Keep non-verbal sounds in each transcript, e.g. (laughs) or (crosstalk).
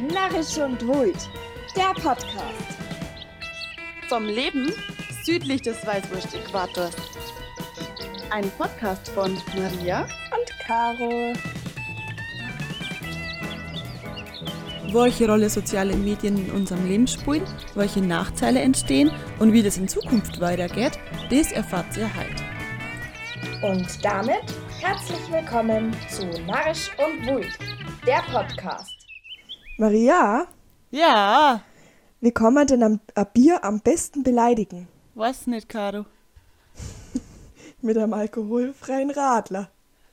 Narrisch und Wult, der Podcast. Vom Leben südlich des Weißwurst-Äquators. Ein Podcast von Maria Und Caro. welche Rolle soziale Medien in unserem Leben spielen, welche Nachteile entstehen und wie das in Zukunft weitergeht, das erfahrt ihr heute. Und damit herzlich willkommen zu Narrisch und Wult, der Podcast. Maria, Ja, wie kann man denn am, ein Bier am besten beleidigen? weiß nicht, Caro. (laughs) Mit einem alkoholfreien Radler.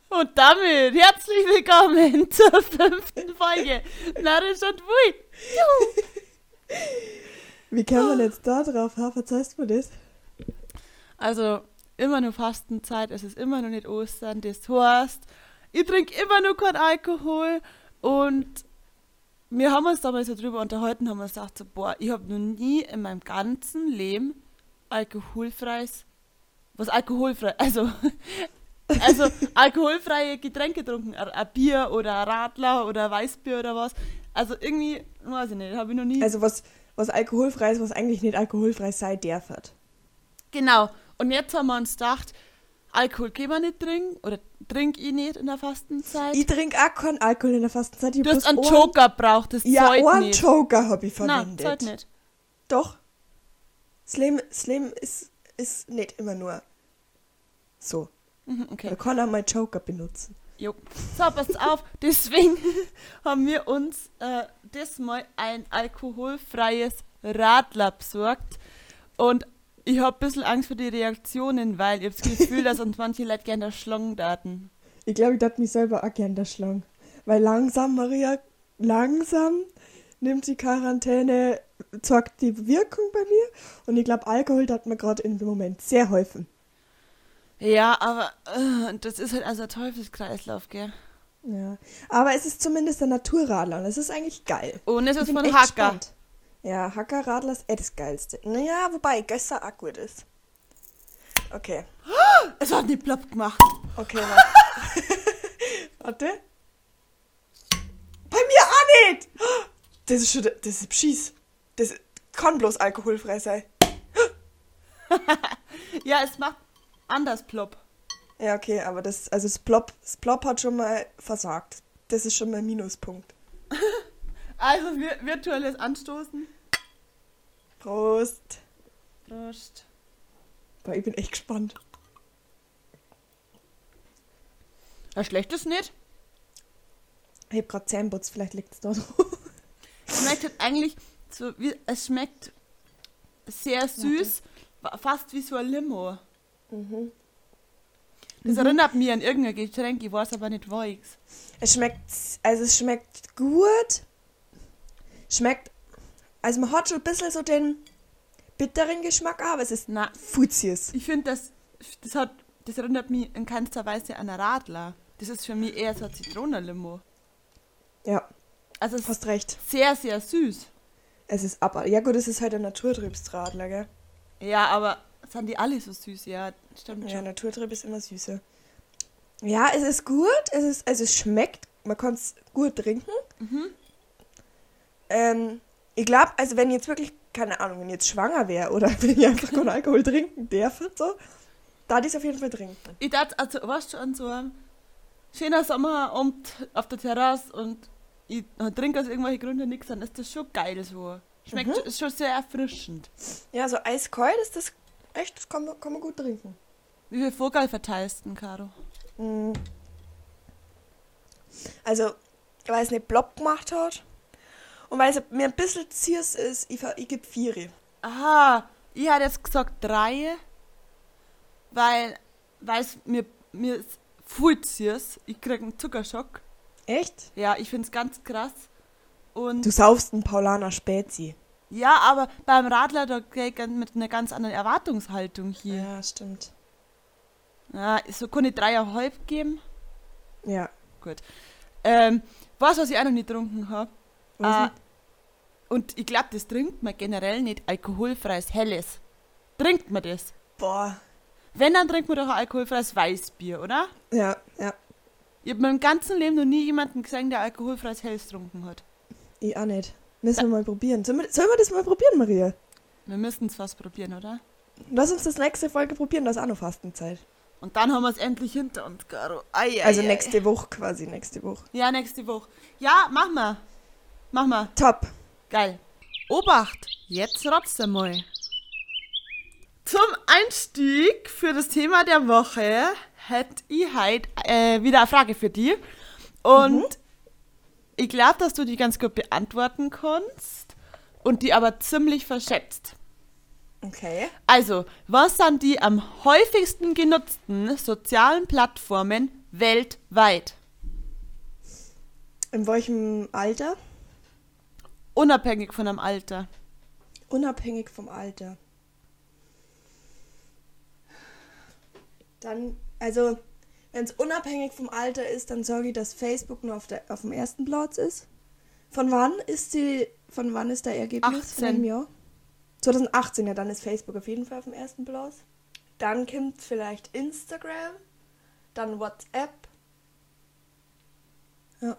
Und damit herzlich willkommen (laughs) zur fünften Folge Narrisch und Wui. Wie kann man jetzt da drauf haben? Verzeihst du mir das? Also, immer nur Fastenzeit, es ist immer noch nicht Ostern, das heißt, ich trinke immer nur keinen Alkohol und wir haben uns damals so drüber unterhalten, haben uns gedacht, so, boah, ich habe noch nie in meinem ganzen Leben alkoholfreies, was alkoholfrei, also, (laughs) also alkoholfreie Getränke getrunken, ein, Bier oder ein Radler oder ein Weißbier oder was. Also irgendwie, weiß ich nicht, habe ich noch nie. Also was, was alkoholfrei ist, was eigentlich nicht alkoholfrei sein darf. Genau. Und jetzt haben wir uns gedacht, Alkohol können wir nicht trinken oder trinke ich nicht in der Fastenzeit. Ich trinke auch keinen Alkohol in der Fastenzeit. Ich du hast einen Joker braucht, das Ja, zahlt einen nicht. Joker habe ich Nein, verwendet. zahlt nicht. Doch. Das Leben, das Leben ist, ist nicht immer nur so. Mhm, okay. Man kann auch mal Joker benutzen. Jo. So, passt auf. (laughs) Deswegen (laughs) haben wir uns äh, diesmal ein alkoholfreies Radler besorgt. Und ich habe ein bisschen Angst vor die Reaktionen, weil ich habe das Gefühl, dass uns manche Leute gerne Schlangen daten. Ich glaube, ich darf mich selber auch gerne schlagen. Weil langsam, Maria, langsam nimmt die Quarantäne, zeigt die Wirkung bei mir. Und ich glaube, Alkohol hat mir gerade dem Moment sehr häufig. Ja, aber äh, das ist halt also ein Teufelskreislauf, gell? Ja. Aber es ist zumindest ein Naturradler und es ist eigentlich geil. Und es ist von Hacker. gespannt. Ja, Hackerradler ist eh das Geilste. Naja, wobei Gösser auch gut ist. Okay. Es hat nicht plopp gemacht. Okay, warte. (laughs) warte. Bei mir auch nicht! Das ist schon, das ist Schieß. Das kann bloß alkoholfrei sein. (laughs) Ja, es macht anders plopp. Ja, okay, aber das, also das Plop, das Plop hat schon mal versagt. Das ist schon mal ein Minuspunkt. (laughs) Also virtuelles Anstoßen. Prost. Prost. Boah, ich bin echt gespannt. Ja, schlecht ist nicht. Ich hab grad Zähnputz, vielleicht liegt's da drauf. Schmeckt halt eigentlich so wie, es schmeckt sehr süß, wa- fast wie so ein Limo. Mhm. Das erinnert mich an irgendein Getränk, ich weiß aber nicht welches. Es schmeckt, also es schmeckt gut. Schmeckt, also man hat schon ein bisschen so den bitteren Geschmack, aber es ist Na, Fuzies. ich finde, das, das, hat, das erinnert mich in keinster Weise an ein Radler. Das ist für mich eher so ein Zitronenlimo. Ja, Also es ist hast recht. sehr, sehr süß. Es ist ab. Ja gut, es ist halt ein Naturtrübsradler, gell? Ja, aber sind die alle so süß? Ja, stimmt Ja, schon. Naturtrüb ist immer süßer. Ja, es ist gut. Es ist, also es schmeckt. Man kann es gut trinken. Ähm, ich glaube, also wenn ich jetzt wirklich, keine Ahnung, wenn ich jetzt schwanger wäre oder (laughs) wenn ich einfach keinen Alkohol trinken darf und so, da ich es auf jeden Fall trinken. Ich dachte, also, weißt du, an so einem schöner Sommerabend auf der Terrasse und ich trinke aus irgendwelchen Gründen nichts, dann ist das schon geil so. Schmeckt Mhm. schon- ist schon sehr erfrischend. Ja, so eiskalt ist das echt, das kann man, kann man gut trinken. Wie viel Vogel verteilst du, Caro? Mm. Also, weil es nicht plopp gemacht hat und weil es mir ein bisschen ziers ist, ich, ich gebe vier. Aha, ich hätte jetzt gesagt drei, weil weil es mir, mir ist viel süß. Ich krieg einen Zuckerschock. Echt? Ja, ich finde es ganz krass. Und Du saufst einen Paulaner Spezi. ja, aber beim Radler, da mit einer ganz anderen Erwartungshaltung hier. Ja, stimmt. Ja, so kann ich dreieinhalb geben. Ja. Gut. Ähm, was, was ich auch noch nicht getrunken habe. Äh, und ich glaube, das trinkt man generell nicht alkoholfreies Helles. Trinkt man das? Boah. Wenn, dann trinkt man doch ein alkoholfreies Weißbier, oder? Ja, ja. Ich habe meinem ganzen Leben noch nie jemanden gesehen, der alkoholfreies Helles getrunken hat. Ich auch nicht. Müssen wir mal probieren. Sollen wir, sollen wir das mal probieren, Maria? Wir müssen es fast probieren, oder? Lass uns das nächste Folge probieren, das ist auch noch Fastenzeit. Und dann haben wir es endlich hinter uns, Caro. Ei, ei, Also nächste Woche quasi, nächste Woche. Ja, nächste Woche. Ja, mach mal. Mach mal. Top. Geil. Obacht, jetzt rotzt einmal. Zum Einstieg für das Thema der Woche hätte ich heute äh, wieder eine Frage für dich. Und ich glaube, dass du die ganz gut beantworten kannst und die aber ziemlich verschätzt. Okay. Also, was sind die am häufigsten genutzten sozialen Plattformen weltweit? In welchem Alter? Unabhängig von einem Alter. Unabhängig vom Alter. Dann, also, wenn es unabhängig vom Alter ist, dann sorge ich, dass Facebook nur auf, der, auf dem ersten Platz ist. Von wann ist die, von wann ist der Ergebnis? Von 18. einem Jahr? 2018, ja, dann ist Facebook auf jeden Fall auf dem ersten Platz. Dann kommt vielleicht Instagram, dann WhatsApp. Ja.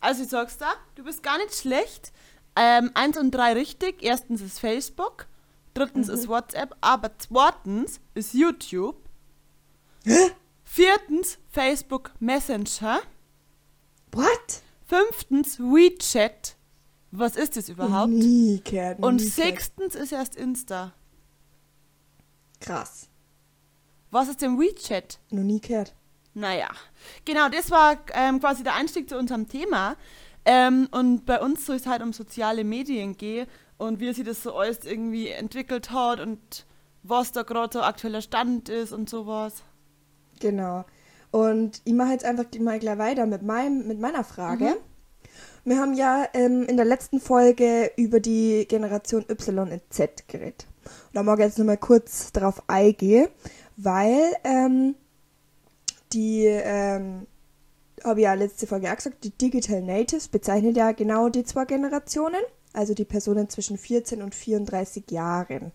Also ich sag's da, du bist gar nicht schlecht. Ähm, eins und drei richtig. Erstens ist Facebook, drittens ist WhatsApp, aber zweitens ist YouTube. Viertens Facebook Messenger. What? Fünftens WeChat. Was ist das überhaupt? Nie gehört, Und nie sechstens ist erst Insta. Krass. Was ist denn WeChat? Noch nie gehört. Naja, genau, das war ähm, quasi der Einstieg zu unserem Thema. Ähm, und bei uns soll es halt um soziale Medien gehen und wie sich das so alles irgendwie entwickelt hat und was da gerade so aktueller Stand ist und sowas. Genau. Und ich mache jetzt einfach mal gleich weiter mit, meinem, mit meiner Frage. Wir haben ja ähm, in der letzten Folge über die Generation Y und Z geredet. Und da mag ich jetzt nochmal kurz drauf eingehen, weil ähm, die, ähm, habe ich ja letzte Folge auch gesagt, die Digital Natives bezeichnet ja genau die zwei Generationen, also die Personen zwischen 14 und 34 Jahren.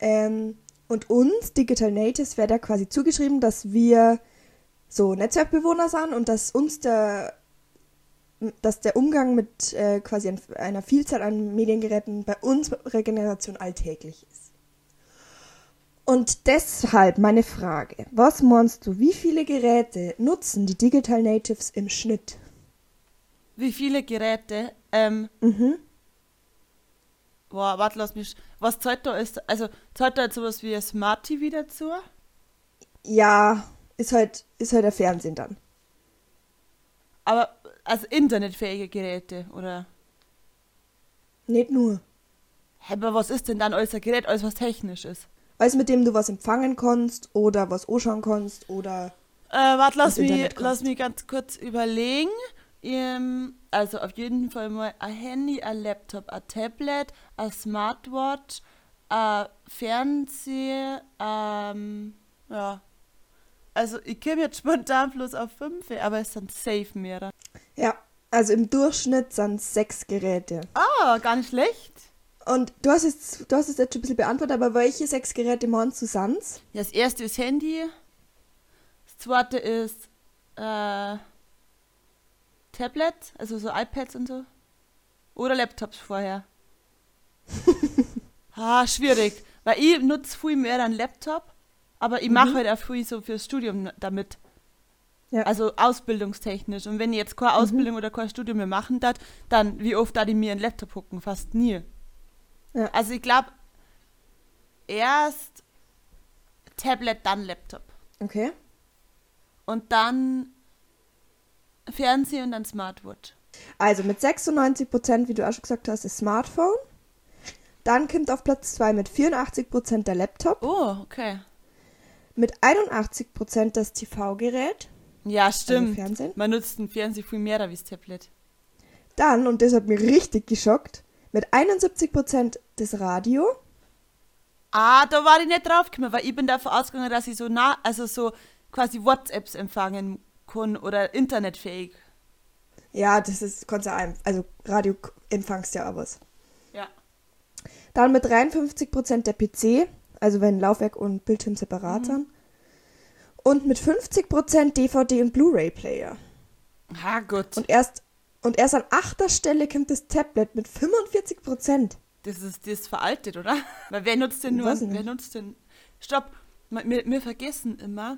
Ähm, und uns, Digital Natives, wird ja quasi zugeschrieben, dass wir so Netzwerkbewohner sind und dass uns der, dass der Umgang mit äh, quasi ein- einer Vielzahl an Mediengeräten bei unserer Generation alltäglich ist. Und deshalb meine Frage, was meinst du, wie viele Geräte nutzen die Digital Natives im Schnitt? Wie viele Geräte? Ähm, Mhm. boah, warte, lass mich. Was zahlt da ist? Also, zahlt da jetzt sowas wie ein Smart TV dazu? Ja, ist halt, ist halt der Fernsehen dann. Aber, also internetfähige Geräte, oder? Nicht nur. Hä, aber was ist denn dann alles ein Gerät, alles was technisch ist? Alles, mit dem du was empfangen kannst oder was anschauen kannst oder Äh, warte, lass mich, lass mich ganz kurz überlegen. Ähm, also auf jeden Fall mal ein Handy, ein Laptop, ein Tablet, ein Smartwatch, ein Fernseher, ähm, ja. Also ich komme jetzt spontan bloß auf fünf, aber es sind safe mehrere. Ja, also im Durchschnitt sind es sechs Geräte. Ah, gar nicht schlecht. Und du hast es, du hast es jetzt schon ein bisschen beantwortet, aber welche sechs Geräte du sonst? Ja, Das erste ist Handy, das zweite ist äh, Tablet, also so iPads und so. Oder Laptops vorher. (laughs) ah, schwierig. Weil ich nutze viel mehr einen Laptop, aber ich mache halt auch viel so fürs Studium damit. Ja. Also ausbildungstechnisch. Und wenn ich jetzt keine Ausbildung oder kein Studium mehr machen darf, dann wie oft da ich mir einen Laptop gucken? Fast nie. Ja. Also ich glaube, erst Tablet, dann Laptop. Okay. Und dann Fernseher und dann Smartwatch. Also mit 96%, wie du auch schon gesagt hast, das Smartphone. Dann kommt auf Platz 2 mit 84% der Laptop. Oh, okay. Mit 81% das TV-Gerät. Ja, stimmt. Fernsehen? Man nutzt den Fernseher viel mehr wie das Tablet. Dann, und das hat mich richtig geschockt, mit 71% das Radio. Ah, da war ich nicht draufgekommen, weil ich bin davon ausgegangen, dass ich so nah, also so quasi WhatsApps empfangen kann oder internetfähig. Ja, das ist, kannst du ein, also Radio empfangst ja auch was. Ja. Dann mit 53% der PC, also wenn Laufwerk und Bildschirm separat sind. Und mit 50% DVD und Blu-ray-Player. Ah, gut. Und erst, Und erst an achter Stelle kommt das Tablet mit 45 Prozent. Das ist, das ist veraltet, oder? (laughs) Weil wer nutzt denn nur, wer nutzt denn, stopp, wir, wir vergessen immer,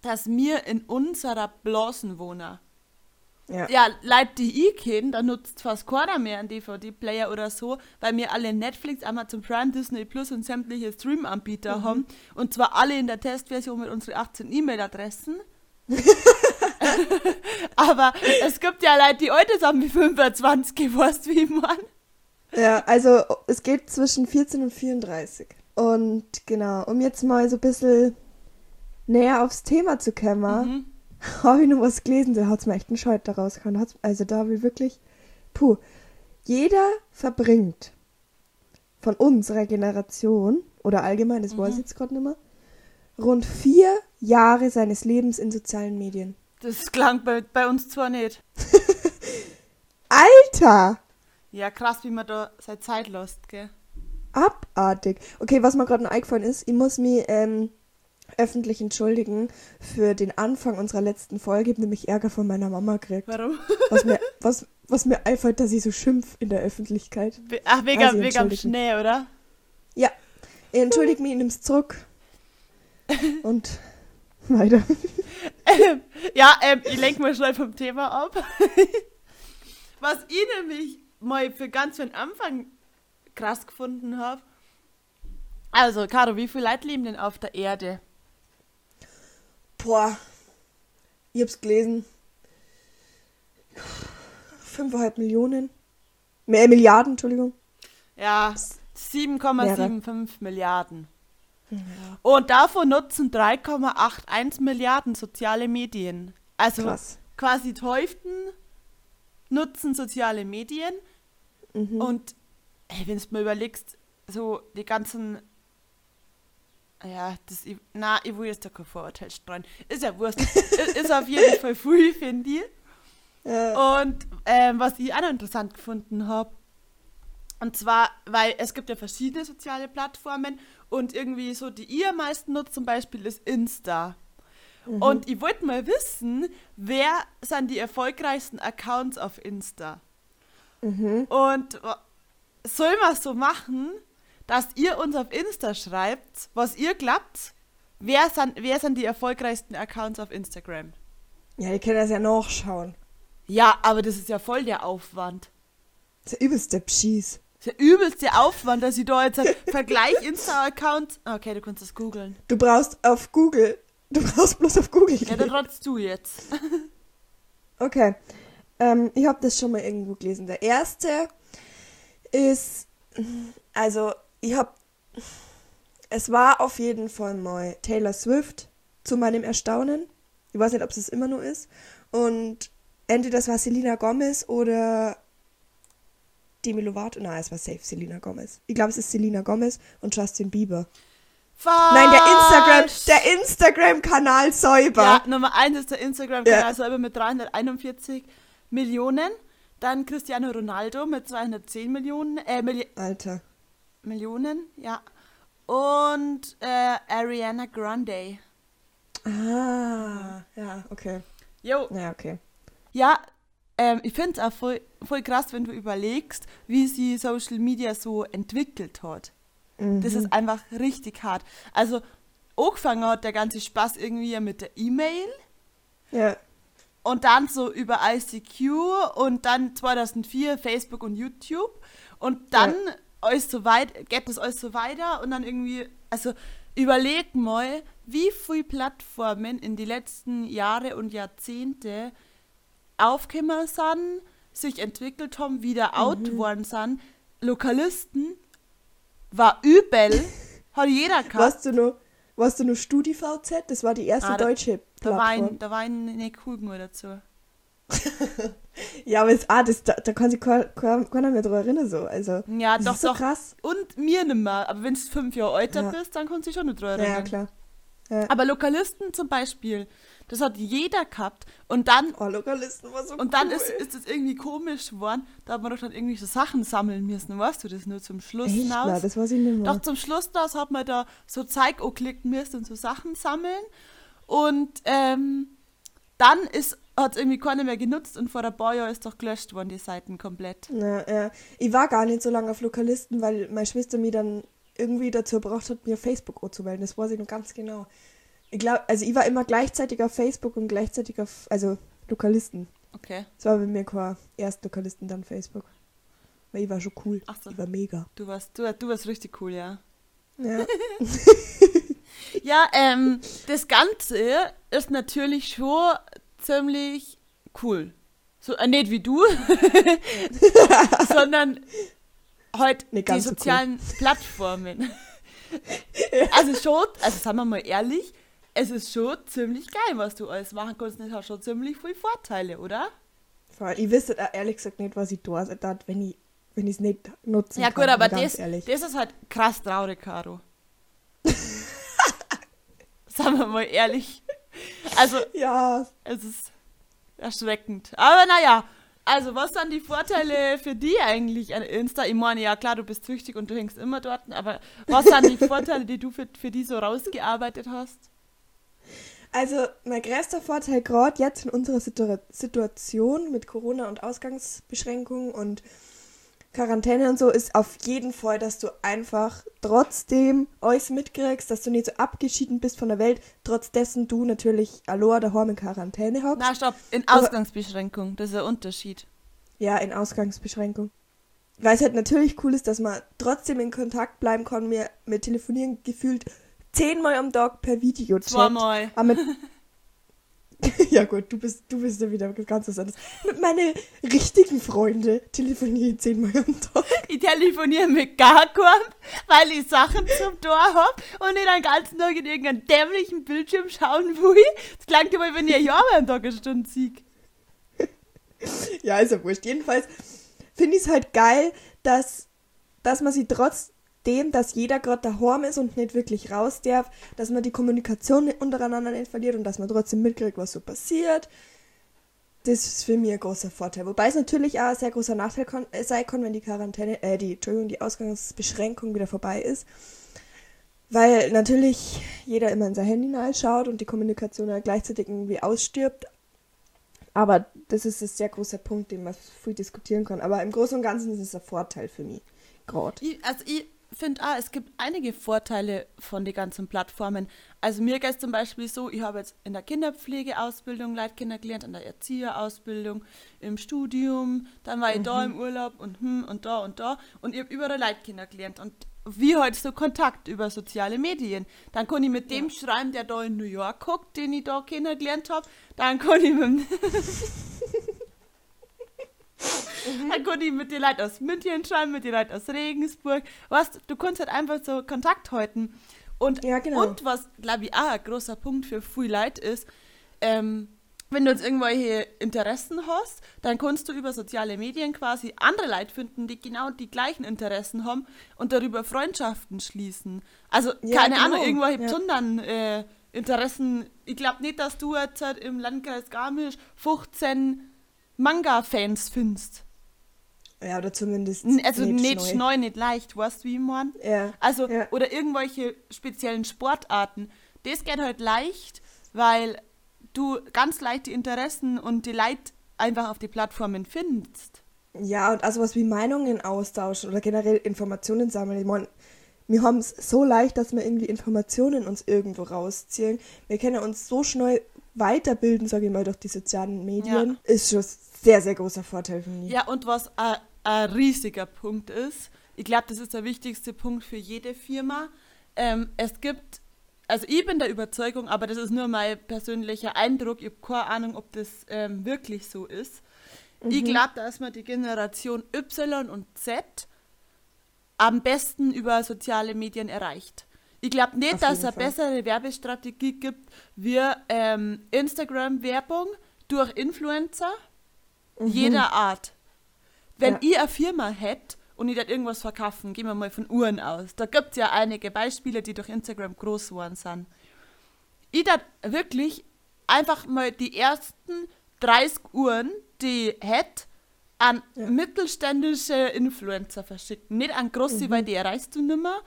dass wir in unserer Blasen wohnen. Ja. Ja, Leute, die ich kenne, da nutzt fast keiner mehr einen DVD-Player oder so, weil wir alle Netflix, Amazon Prime, Disney Plus und sämtliche Stream-Anbieter Mhm. haben. Und zwar alle in der Testversion mit unseren 18 E-Mail-Adressen. (laughs) (laughs) Aber es gibt ja Leute, die heute sind wie 25, ich weiß, wie man. Ja, also es geht zwischen 14 und 34. Und genau, um jetzt mal so ein bisschen näher aufs Thema zu kommen, Mhm. habe ich noch was gelesen, da hat es mir echt einen Schalter rausgehauen. Hat's- Also da will wirklich, puh, jeder verbringt von unserer Generation, oder allgemein, das weiß ich jetzt gerade nicht mehr, rund vier Jahre seines Lebens in sozialen Medien. Das klang bei, bei uns zwar nicht. (laughs) Alter! Ja, krass, wie man da seine Zeit lässt, gell? Abartig. Okay, was mir gerade noch eingefallen ist, ich muss mich ähm, öffentlich entschuldigen für den Anfang unserer letzten Folge. Ich habe nämlich Ärger von meiner Mama gekriegt. Warum? Was mir, (laughs) was, was mir einfällt, dass ich so schimpf in der Öffentlichkeit. Ach, wegen, Also, wegen am. Schnee, oder? Ja, ich entschuldige mich, ich nehme es zurück. (laughs) Und weiter. Ja, ähm, ich lenke mal schnell vom Thema ab. (laughs) Was ich nämlich mal für ganz für den Anfang krass gefunden habe. Also, Caro, wie viele Leute leben denn auf der Erde? Boah, ich hab's gelesen. 5,5 Millionen. Mehr Milliarden, Entschuldigung. Ja, 7,75 Mehrere. Milliarden. Und davon nutzen 3,81 Milliarden soziale Medien. Also Krass. quasi die Hälften nutzen soziale Medien. Mhm. Und wenn du mal überlegst, so die ganzen. Ja, das. Na, ich will jetzt da kein Vorurteil streuen. Ist ja Wurst. (laughs) ist, ist auf jeden Fall früh, finde ich. Ja. Und ähm, was ich auch noch interessant gefunden habe, und zwar, weil es gibt ja verschiedene soziale Plattformen und irgendwie so, die ihr am meisten nutzt, zum Beispiel ist Insta. Und ich wollte mal wissen, wer sind die erfolgreichsten Accounts auf Insta? Und wa- soll man so machen, dass ihr uns auf Insta schreibt, was ihr glaubt, wer sind, wer sind die erfolgreichsten Accounts auf Instagram? ja, die können das ja nachschauen. Ja, aber das ist ja voll der Aufwand. Das ist ja übelst der Pschieß. Der übelste Aufwand, dass ich da jetzt einen Vergleich Insta-Account. Okay, du kannst das googeln. Du brauchst auf Google, du brauchst bloß auf Google Ja, dann rotzt du jetzt. (laughs) Okay, ähm, ich habe das schon mal irgendwo gelesen. Der erste ist, also ich habe, es war auf jeden Fall mal Taylor Swift zu meinem Erstaunen. Ich weiß nicht, ob es es immer nur ist. Und entweder das war Selena Gomez oder Demi Lovato. Nein, es war safe Selena Gomez. Ich glaube, es ist Selena Gomez und Justin Bieber. Falsch. Nein, der Instagram, der Instagram-Kanal Säuber. Ja, Nummer eins ist der Instagram-Kanal Ja. selber mit 341 Millionen. Dann Cristiano Ronaldo mit 210 Millionen. Äh, Milli Alter. Millionen, ja. Und äh, Ariana Grande. Ah, ja, okay. Jo, Ja, okay. Ja, ähm, ich finde es auch voll, voll krass, wenn du überlegst, wie sie Social Media so entwickelt hat. Das ist einfach richtig hart. Also, angefangen hat der ganze Spaß irgendwie mit der E-Mail. Ja, und dann so über ICQ und dann 2004 Facebook und YouTube. Und dann alles so weit, geht das alles so weiter und dann irgendwie, also überleg mal, wie viele Plattformen in die letzten Jahre und Jahrzehnte aufgekommen sind, sich entwickelt haben, wieder out worden sind. Lokalisten war übel, (laughs) hat jeder gehabt. Warst du nur, warst du nur StudiVZ? Das war die erste Ah, da- deutsche Da war, Plattform. ein, da war ein nicht cool genug dazu. (laughs) Ja, aber es, ah, das, da, da kann sich kein- kein- keiner mehr dran erinnern. So. Also, Ja, das doch, ist so doch. krass. Und mir nimmer. Aber wenn du fünf Jahre älter Ja. bist, dann kannst du dich schon nicht Ja, erinnern. klar. Aber Lokalisten zum Beispiel, das hat jeder gehabt. Und dann, Oh, Lokalisten war so und dann cool. ist, ist es irgendwie komisch geworden. Da hat man doch dann irgendwie so Sachen sammeln müssen. Weißt du das nur zum Schluss Echt? hinaus? Na, das weiß ich nicht mehr. Doch zum Schluss das hat man da so Zeug anklicken müssen und so Sachen sammeln. Und ähm, dann hat es irgendwie keiner mehr genutzt und vor paar Jahren ist doch gelöscht worden, die Seiten komplett. Ja, ja. Ich war gar nicht so lange auf Lokalisten, weil meine Schwester mir dann irgendwie dazu gebracht hat, mir Facebook anzumelden. Das weiß ich noch ganz genau. Ich glaube, also ich war immer gleichzeitig auf Facebook und gleichzeitig auf, also Lokalisten. Okay. Es war bei mir kein erst Lokalisten, dann Facebook. Weil ich war schon cool. Ach so. Ich war mega. Du warst, du, du warst richtig cool, ja. Ja. (laughs) Ja, ähm, das Ganze ist natürlich schon ziemlich cool. So, äh, nicht wie du, (laughs) sondern halt Nicht die ganz so cool. sozialen Plattformen. Also schon, also sagen wir mal ehrlich, es ist schon ziemlich geil, was du alles machen kannst. Es hat schon ziemlich viele Vorteile, oder? Voll. Ich wüsste ehrlich gesagt nicht, was ich da tat, wenn ich wenn ich es nicht nutzen Ja kann. gut, aber das, ehrlich. das ist halt krass traurig, Caro. (laughs) Sagen wir mal ehrlich. Also, Ja, Es ist erschreckend. Aber naja, also was sind die Vorteile für die eigentlich an Insta? Ich meine, ja klar, du bist süchtig und du hängst immer dort, aber was sind die (laughs) Vorteile, die du für, für die so rausgearbeitet hast? Also mein größter Vorteil gerade jetzt in unserer Situa Situation mit Corona und Ausgangsbeschränkungen und Quarantäne und so ist auf jeden Fall, dass du einfach trotzdem alles mitkriegst, dass du nicht so abgeschieden bist von der Welt, trotz dessen du natürlich allein daheim in Quarantäne hockst. Na, stopp, in Ausgangsbeschränkung, das ist ein Unterschied. Ja, in Ausgangsbeschränkung. Weil es halt natürlich cool ist, dass man trotzdem in Kontakt bleiben kann. Wir, wir telefonieren gefühlt zehnmal am Tag per Video. Zweimal. Aber mit (laughs) ja gut, du bist, du bist ja wieder ganz was anderes. Mit meinen richtigen Freunden telefoniere ich zehnmal am Tag. Ich telefoniere mit gar keinem, weil ich Sachen zum Tor habe und nicht den ganzen Tag in irgendeinen dämlichen Bildschirm schauen will. Das klingt aber, wenn ich ein Jahr am Tag eine Stunde sieg. Ja, ist ja wurscht. Jedenfalls finde ich es halt geil, dass, dass man sie trotzdem, dass jeder gerade daheim ist und nicht wirklich raus darf, dass man die Kommunikation untereinander nicht verliert und dass man trotzdem mitkriegt, was so passiert. Das ist für mich ein großer Vorteil. Wobei es natürlich auch ein sehr großer Nachteil kann, äh, sein kann, wenn die Quarantäne, äh, die, Entschuldigung, die Ausgangsbeschränkung wieder vorbei ist. Weil natürlich jeder immer in sein Handy schaut und die Kommunikation dann gleichzeitig irgendwie ausstirbt. Aber das ist ein sehr großer Punkt, den man viel diskutieren kann. Aber im Großen und Ganzen ist es ein Vorteil für mich. Gerade. Also ich finde auch, es gibt einige Vorteile von den ganzen Plattformen. Also mir geht es zum Beispiel so, ich habe jetzt in der Kinderpflegeausbildung Leute kennengelernt, in der Erzieherausbildung, im Studium, dann war ich da im Urlaub und hm und da und da und ich habe überall Leute kennengelernt und wie heute so Kontakt über soziale Medien. Dann kann ich mit dem schreiben, der da in New York guckt, den ich da kennengelernt habe. Dann kann ich mit, (laughs) (laughs) Dann konnte ich mit den Leuten aus München schreiben, mit den Leuten aus Regensburg. Weißt, du kannst halt einfach so Kontakt halten. Und, Ja, genau. und was, glaube ich, auch ein großer Punkt für viele Leute ist, ähm, wenn du jetzt irgendwelche Interessen hast, dann kannst du über soziale Medien quasi andere Leute finden, die genau die gleichen Interessen haben und darüber Freundschaften schließen. Also, Ja, keine genau, Ahnung, irgendwelche ja. besonderen äh, Interessen. Ich glaube nicht, dass du jetzt halt im Landkreis Garmisch 15 Manga-Fans findest. Ja, oder zumindest. Also nicht, schnell. schnell, nicht leicht, weißt du, wie ich mein? Ja. Also, ja. oder irgendwelche speziellen Sportarten. Das geht halt leicht, weil du ganz leicht die Interessen und die Leute einfach auf die Plattformen findest. Ja, und also was wie Meinungen austauschen oder generell Informationen sammeln. Ich meine, wir haben es so leicht, dass wir irgendwie Informationen uns irgendwo rausziehen. Wir können uns so schnell weiterbilden, sage ich mal, durch die sozialen Medien. Ist schon sehr, sehr großer Vorteil für mich. Ja, und was ein- riesiger Punkt ist, ich glaube, das ist der wichtigste Punkt für jede Firma. Ähm, es gibt, also ich bin der Überzeugung, aber das ist nur mein persönlicher Eindruck, ich habe keine Ahnung, ob das ähm, wirklich so ist. Ich glaube, dass man die Generation Y und Z am besten über soziale Medien erreicht. Ich glaube nicht, dass es eine Fall. bessere Werbestrategie gibt wie ähm, Instagram-Werbung durch Influencer jeder Art. Wenn Ja. ich eine Firma hätte und ich da irgendwas verkaufen, gehen wir mal von Uhren aus. Da gibt es ja einige Beispiele, die durch Instagram groß geworden sind. Ich da wirklich einfach mal die ersten 30 Uhren, die hätte, an mittelständische Influencer verschicken. Nicht an große, weil die erreichst du nimmer,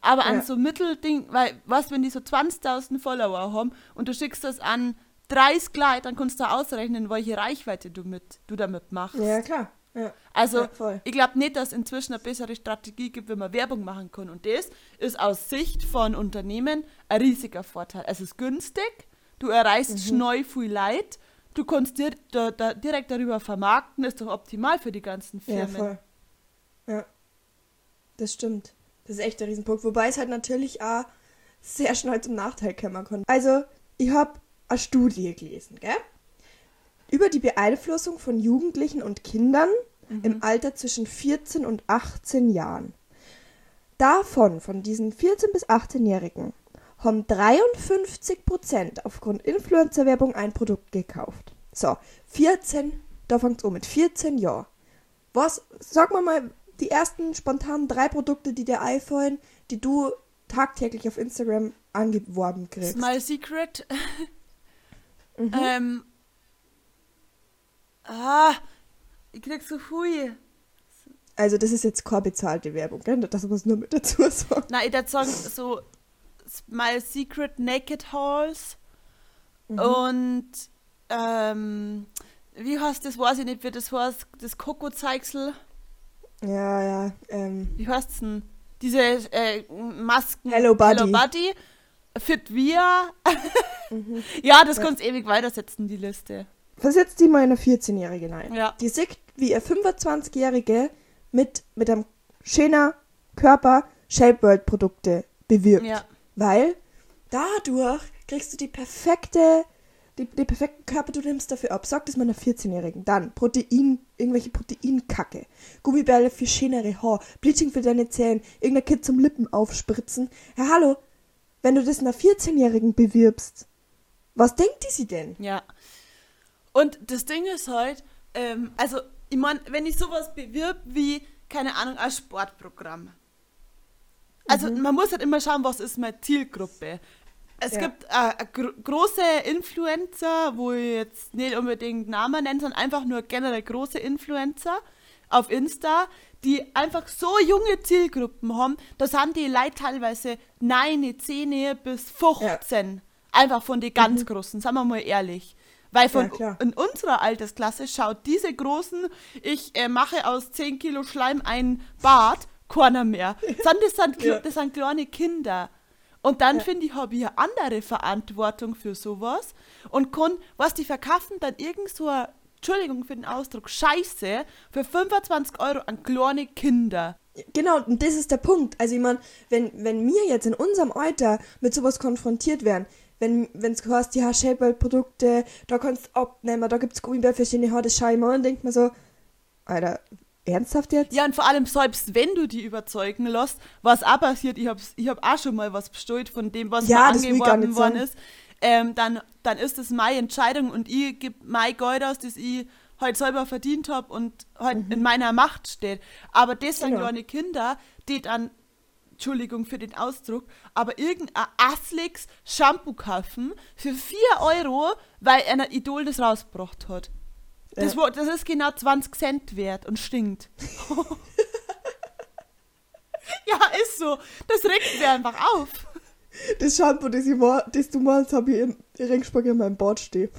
aber an Ja. so Mittelding, weil, was, wenn die so 20.000 Follower haben und du schickst das an 30 Leute, dann kannst du ausrechnen, welche Reichweite du, mit, du damit machst. Ja, klar. Ja. Also, Ja, ich glaube nicht, dass es inzwischen eine bessere Strategie gibt, wenn man Werbung machen kann. Und das ist aus Sicht von Unternehmen ein riesiger Vorteil. Es ist günstig, du erreichst Mhm. schnell viel Leid, du kannst dir da, da direkt darüber vermarkten, ist doch optimal für die ganzen Ja, Firmen. voll. Ja. Das stimmt. Das ist echt der Riesenpunkt. Wobei es halt natürlich auch sehr schnell zum Nachteil kommen kann. Also, ich habe eine Studie gelesen, gell? Über die Beeinflussung von Jugendlichen und Kindern im Alter zwischen 14 und 18 Jahren. Davon, von diesen 14- bis 18-Jährigen, haben 53 Prozent aufgrund Influencer-Werbung ein Produkt gekauft. So, 14, da fängt es an mit 14 Jahren. Was, sag mal mal, die ersten spontanen drei Produkte, die dir einfallen, die du tagtäglich auf Instagram angeworben kriegst. Smile Secret. (laughs) Mhm. ähm. Ah, ich krieg so viel. Also das ist jetzt keine bezahlte Werbung, gell? Das muss nur mit dazu sagen. Nein, ich würde sagen, so Smile Secret Naked Halls Mhm. und ähm, wie heißt das, weiß ich nicht, wie das heißt, das Koko-Zeigsel, Ja, ja, ähm, wie heißt es denn? Diese äh, Masken. Hello Buddy. Hello Buddy. Fit Wir. Mhm. (laughs) Ja, das kannst ewig weitersetzen, die Liste. versetzt die mal in eine 14-Jährige rein. Ja. Die sieht, wie ihr 25-Jährige mit, mit einem schöner Körper Shape World Produkte bewirbt. Ja. Weil dadurch kriegst du die perfekte, die, den perfekten Körper, du nimmst dafür ab. Sag das mal einer 14-Jährigen. Dann Protein, irgendwelche Proteinkacke, Gummibärle für schönere Haar, Bleaching für deine Zähne, irgendein Kind zum Lippen aufspritzen. Ja, hallo, wenn du das einer 14-Jährigen bewirbst, was denkt die sie denn? Ja. Und das Ding ist halt, ähm, also, ich meine, wenn ich sowas bewirb wie, keine Ahnung, ein Sportprogramm. Also, man muss halt immer schauen, was ist meine Zielgruppe. Es Ja. gibt äh, gro große Influencer, wo ich jetzt nicht unbedingt Namen nenne, sondern einfach nur generell große Influencer auf Insta, die einfach so junge Zielgruppen haben, da sind die Leute teilweise 9, 10 bis 15. Einfach von den ganz Großen, sagen wir mal ehrlich. Weil von Ja, in unserer Altersklasse schaut diese großen, ich äh, mache aus 10 Kilo Schleim ein Bad, keiner mehr. (laughs) Sondern das sind, Ja. das sind kleine Kinder. Und dann Ja. finde ich, habe ich eine andere Verantwortung für sowas und kann, was die verkaufen, dann irgend so eine, Entschuldigung für den Ausdruck, Scheiße für 25 Euro an kleine Kinder. Genau, und das ist der Punkt. Also ich meine, wenn, wenn wir jetzt in unserem Alter mit sowas konfrontiert werden, wenn es heißt, ja, Shapewear-Produkte, da kannst du abnehmen, da gibt es Gummibär für schöne Haare, mal an, denkt man so, Alter, ernsthaft jetzt? Ja, und vor allem selbst wenn du die überzeugen lässt, was auch passiert, ich habe ich hab auch schon mal was bestellt von dem, was Ja, mir nicht worden sagen. ist, ähm, dann, dann ist es meine Entscheidung und ich gebe mein Geld aus, das ich halt selber verdient habe und halt in meiner Macht steht. Aber das sind Mhm. Genau. kleine Kinder, die dann, Entschuldigung für den Ausdruck, aber irgendein Aslix Shampoo kaufen für 4 Euro, weil ein Idol das rausgebracht hat. Das, Ja. das ist genau 20 Cent wert und stinkt. (laughs) (laughs) ja, ist so. Das regt mir einfach auf. Das Shampoo, das, ich mal, das du malst, habe ich in Ringsburg in meinem Bad stehen. (laughs)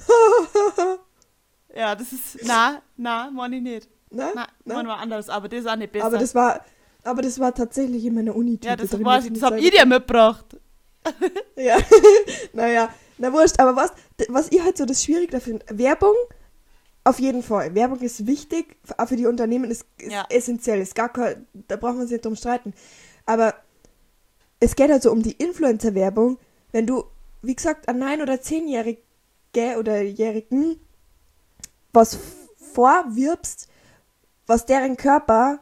Ja, das ist. Na, na, meine ich nicht. Ne? Na, Ne? meine war anders, aber das ist auch nicht besser. Aber das war, aber das war tatsächlich in meiner uni ja, das drin, weiß ich. Das hab ich dir mitgebracht. (laughs) Ja, naja, na wurscht, aber was, was ich halt so das Schwierige finde, Werbung, auf jeden Fall. Werbung ist wichtig, auch für die Unternehmen ist, ist Ja. essentiell, ist gar kein, da brauchen wir uns nicht drum streiten. Aber es geht halt so um die Influencer-Werbung, wenn du, wie gesagt, an 9- oder 10-Jährige oder Jährigen was vorwirbst, was deren Körper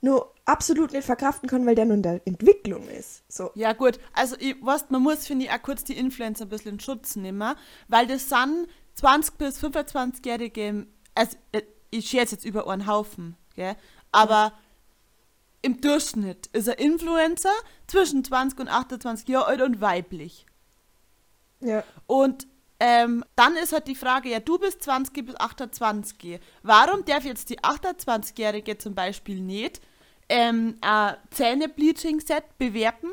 nur absolut nicht verkraften kann, weil der nur in der Entwicklung ist. So. Ja, gut. Also, ich weiß, man muss, finde ich, auch kurz die Influencer ein bisschen in Schutz nehmen, weil das sind 20- bis 25-Jährige, also, äh, ich schätze jetzt über einen Haufen, gell? aber im Durchschnitt ist ein Influencer zwischen 20 und 28 Jahre alt und weiblich. Ja. Und ähm, dann ist halt die Frage, ja, du bist 20 bis 28. Warum darf jetzt die 28-Jährige zum Beispiel nicht ähm, ein Zähne-Bleaching-Set bewerben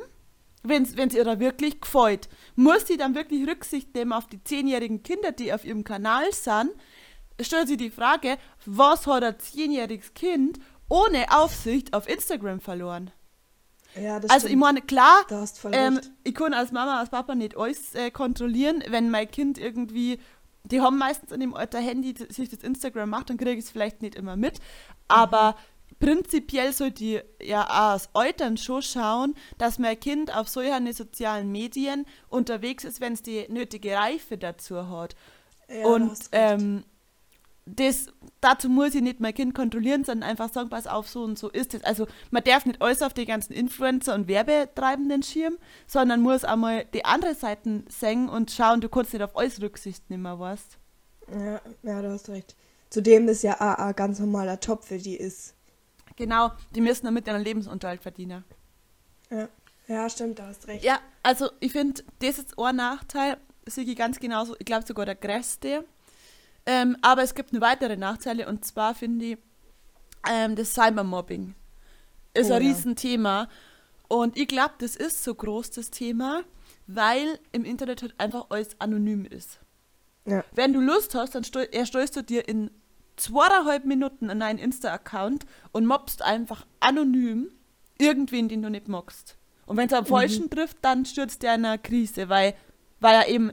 wenn es ihr da wirklich gefällt, muss sie dann wirklich Rücksicht nehmen auf die zehnjährigen Kinder, die auf ihrem Kanal sind, stellt sie die Frage, was hat ein zehnjähriges Kind ohne Aufsicht auf Instagram verloren? Ja, Also ich stimmt. meine, klar, ähm, ich kann als Mama, als Papa nicht alles äh, kontrollieren, wenn mein Kind irgendwie, die haben meistens in dem Alter Handy, das sich das Instagram macht, dann kriege ich es vielleicht nicht immer mit, aber prinzipiell sollte ich ja als Eltern schon schauen, dass mein Kind auf solchen sozialen Medien unterwegs ist, wenn es die nötige Reife dazu hat. Ja, und ähm, das, dazu muss ich nicht mein Kind kontrollieren, sondern einfach sagen, pass auf, so und so ist es. Also man darf nicht alles auf die ganzen Influencer und Werbetreibenden schirmen, sondern muss auch mal die andere Seiten sehen und schauen, du kannst nicht auf alles Rücksicht nehmen, weißt ja, ja, du hast recht. Zudem ist ja auch ein ganz normaler Job für die ist. Genau, die müssen damit ihren Lebensunterhalt verdienen. Ja, ja stimmt, da hast recht. Ja, also ich finde, das ist ein Nachteil, sehe ich ganz genauso, ich glaube sogar der größte. Ähm, aber es gibt eine weitere Nachteile und zwar finde ich, ähm, das Cybermobbing ist Oh ein ja. Riesenthema. Und ich glaube, das ist so groß, das Thema, weil im Internet halt einfach alles anonym ist. Ja. Wenn du Lust hast, dann stell- erstellst du dir in zweieinhalb Minuten einen neuen Insta-Account und mobst einfach anonym irgendwen, den du nicht magst. Und wenn es am Falschen trifft, dann stürzt der in eine Krise, weil, weil er eben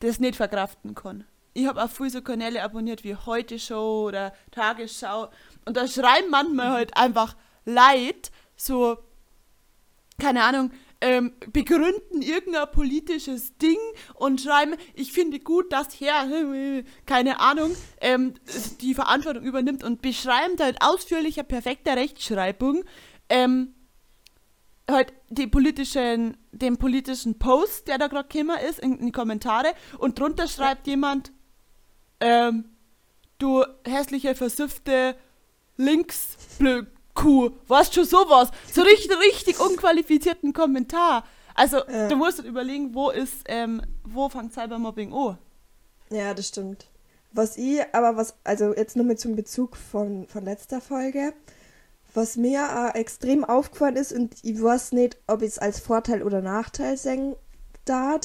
das nicht verkraften kann. Ich habe auch viele so Kanäle abonniert wie Heute Show oder Tagesschau. Und da schreiben manchmal halt einfach Leid, so, keine Ahnung, ähm, begründen irgendein politisches Ding und schreiben, ich finde gut, dass Herr, (laughs) keine Ahnung, ähm, die Verantwortung übernimmt und beschreiben halt ausführlicher, perfekter Rechtschreibung ähm, halt die politischen, den politischen Post, der da gerade gekommen ist, in, in die Kommentare und drunter schreibt jemand, ähm, du hässliche, versiffte Linkskuh, weißt schon sowas, so richtig, richtig unqualifizierten Kommentar. Also, Ja. du musst überlegen, wo ist, ähm, wo fängt Cybermobbing an? Ja, das stimmt. Was ich, aber was, also jetzt nur mit zum Bezug von, von letzter Folge, was mir auch extrem aufgefallen ist und ich weiß nicht, ob ich es als Vorteil oder Nachteil sehen darf,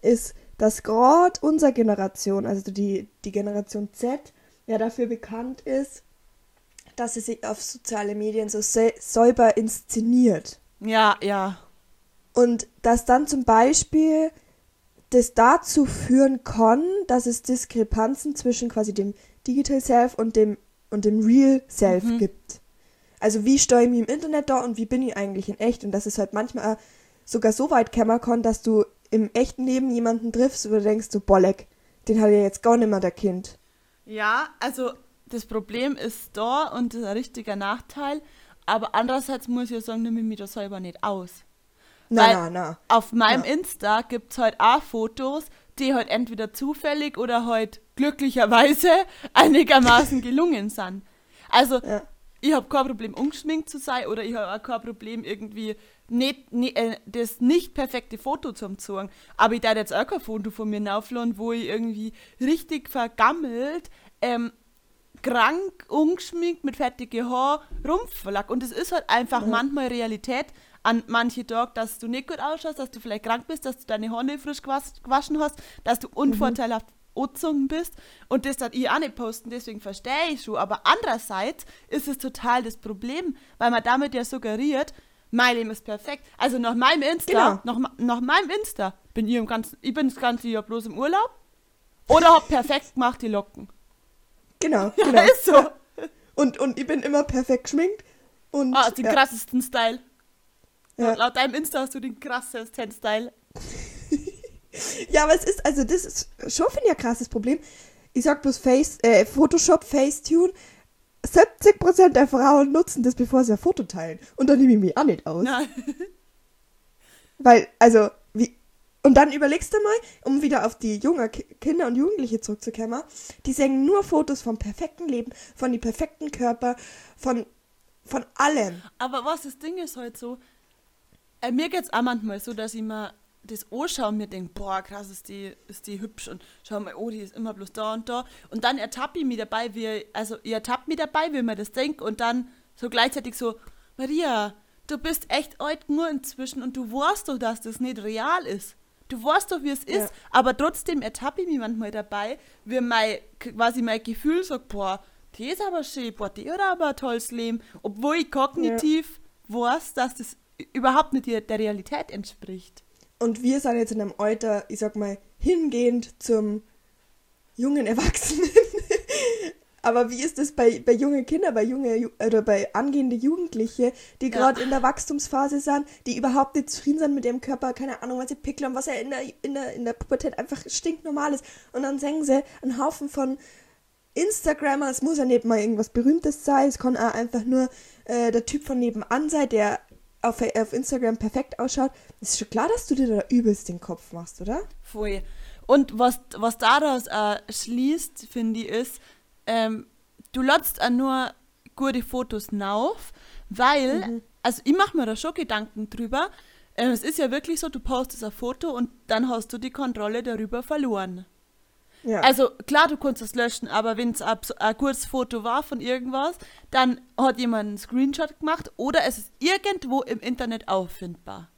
ist, dass gerade unsere Generation, also die, die Generation Z, ja dafür bekannt ist, dass sie sich auf soziale Medien so säuber inszeniert. Ja, ja. Und dass dann zum Beispiel das dazu führen kann, dass es Diskrepanzen zwischen quasi dem Digital Self und dem, und dem Real Self gibt. Also wie stehe ich mich im Internet da und wie bin ich eigentlich in echt? Und dass es halt manchmal sogar so weit kommen kann, dass du im echten Leben jemanden triffst, wo du denkst, so Bolleck, den hat ja jetzt gar nicht mehr der Kind. Ja, also das Problem ist da und das ist ein richtiger Nachteil. Aber andererseits muss ich ja sagen, nehme ich mich da selber nicht aus. Na, Weil na, na. Auf meinem Ja. Insta gibt es halt auch Fotos, die halt entweder zufällig oder halt glücklicherweise (laughs) einigermaßen gelungen sind. Also, Ja. ich habe kein Problem, ungeschminkt zu sein oder ich habe auch kein Problem, irgendwie nicht, nie- äh, das nicht perfekte Foto zu zeigen. Aber ich darf jetzt auch kein Foto von mir aufladen, wo ich irgendwie richtig vergammelt, ähm, krank, ungeschminkt, mit fettige Haar rumverlag. Und es ist halt einfach manchmal Realität an manche Tagen, dass du nicht gut ausschaust, dass du vielleicht krank bist, dass du deine Haare nicht frisch gewas gewaschen hast, dass du unvorteilhaft angezogen bist und das dann ich auch nicht posten, deswegen verstehe ich schon. Aber andererseits ist es total das Problem, weil man damit ja suggeriert, mein Leben ist perfekt. Also nach meinem Insta, Genau. nach, nach meinem Insta bin ich im ganzen, ich bin das ganze Jahr bloß im Urlaub oder hab perfekt gemacht die Locken. Genau, (laughs) Ja, genau. ist so. Und, und ich bin immer perfekt geschminkt. Und, Ah, den ja, krassesten Style. Ja. Laut deinem Insta hast du den krassesten Style. (laughs) Ja, aber es ist, also das ist schon finde ich ein krasses Problem. Ich sag bloß Face, äh, Photoshop, Facetune. 70% der Frauen nutzen das, bevor sie ein Foto teilen. Und dann nehme ich mich auch nicht aus. Ja. (laughs) Weil, also, wie. Und dann überlegst du mal, um wieder auf die junge Ki Kinder und Jugendliche zurückzukommen, die sehen nur Fotos vom perfekten Leben, von dem perfekten Körper, von, von allem. Aber was das Ding ist halt so, äh, mir geht's auch manchmal so, dass ich mir das anschaue und mir denke, boah, krass, ist die, ist die hübsch und schau mal, oh, die ist immer bloß da und da. Und dann ertappe ich mich dabei, wie, also ich ertappe mich dabei, wie mir das denke und dann so gleichzeitig so, Maria, du bist echt alt nur inzwischen und du weißt doch, dass das nicht real ist. Du weißt doch, wie es Ja. ist, aber trotzdem ertappe ich mich manchmal dabei, wie mein, quasi mein Gefühl sagt, boah, die ist aber schön, boah, die hat aber ein tolles Leben, obwohl ich kognitiv weiß, dass das überhaupt nicht der Realität entspricht. Und wir sind jetzt in einem Alter, ich sag mal, hingehend zum jungen Erwachsenen. (laughs) Aber wie ist das bei, bei jungen Kindern, bei junge Ju- oder bei angehende Jugendliche, die Ja. gerade in der Wachstumsphase sind, die überhaupt nicht zufrieden sind mit ihrem Körper, keine Ahnung, was sie Pickel haben, was ja in der, in der, in der Pubertät einfach stinknormal ist. Und dann sehen sie einen Haufen von Instagrammer, es muss ja nicht mal irgendwas Berühmtes sein, es kann auch einfach nur äh, der Typ von nebenan sein, der auf, auf Instagram perfekt ausschaut. Ist schon klar, dass du dir da übelst den Kopf machst, oder? Voll. Und was, was daraus äh, schließt, finde ich, ist, ähm, du lädst auch nur gute Fotos auf, weil, also ich mache mir da schon Gedanken drüber. Äh, es ist ja wirklich so, du postest ein Foto und dann hast du die Kontrolle darüber verloren. Ja. Also klar, du kannst es löschen, aber wenn es ein, kurzes Foto war von irgendwas, dann hat jemand einen Screenshot gemacht oder es ist irgendwo im Internet auffindbar.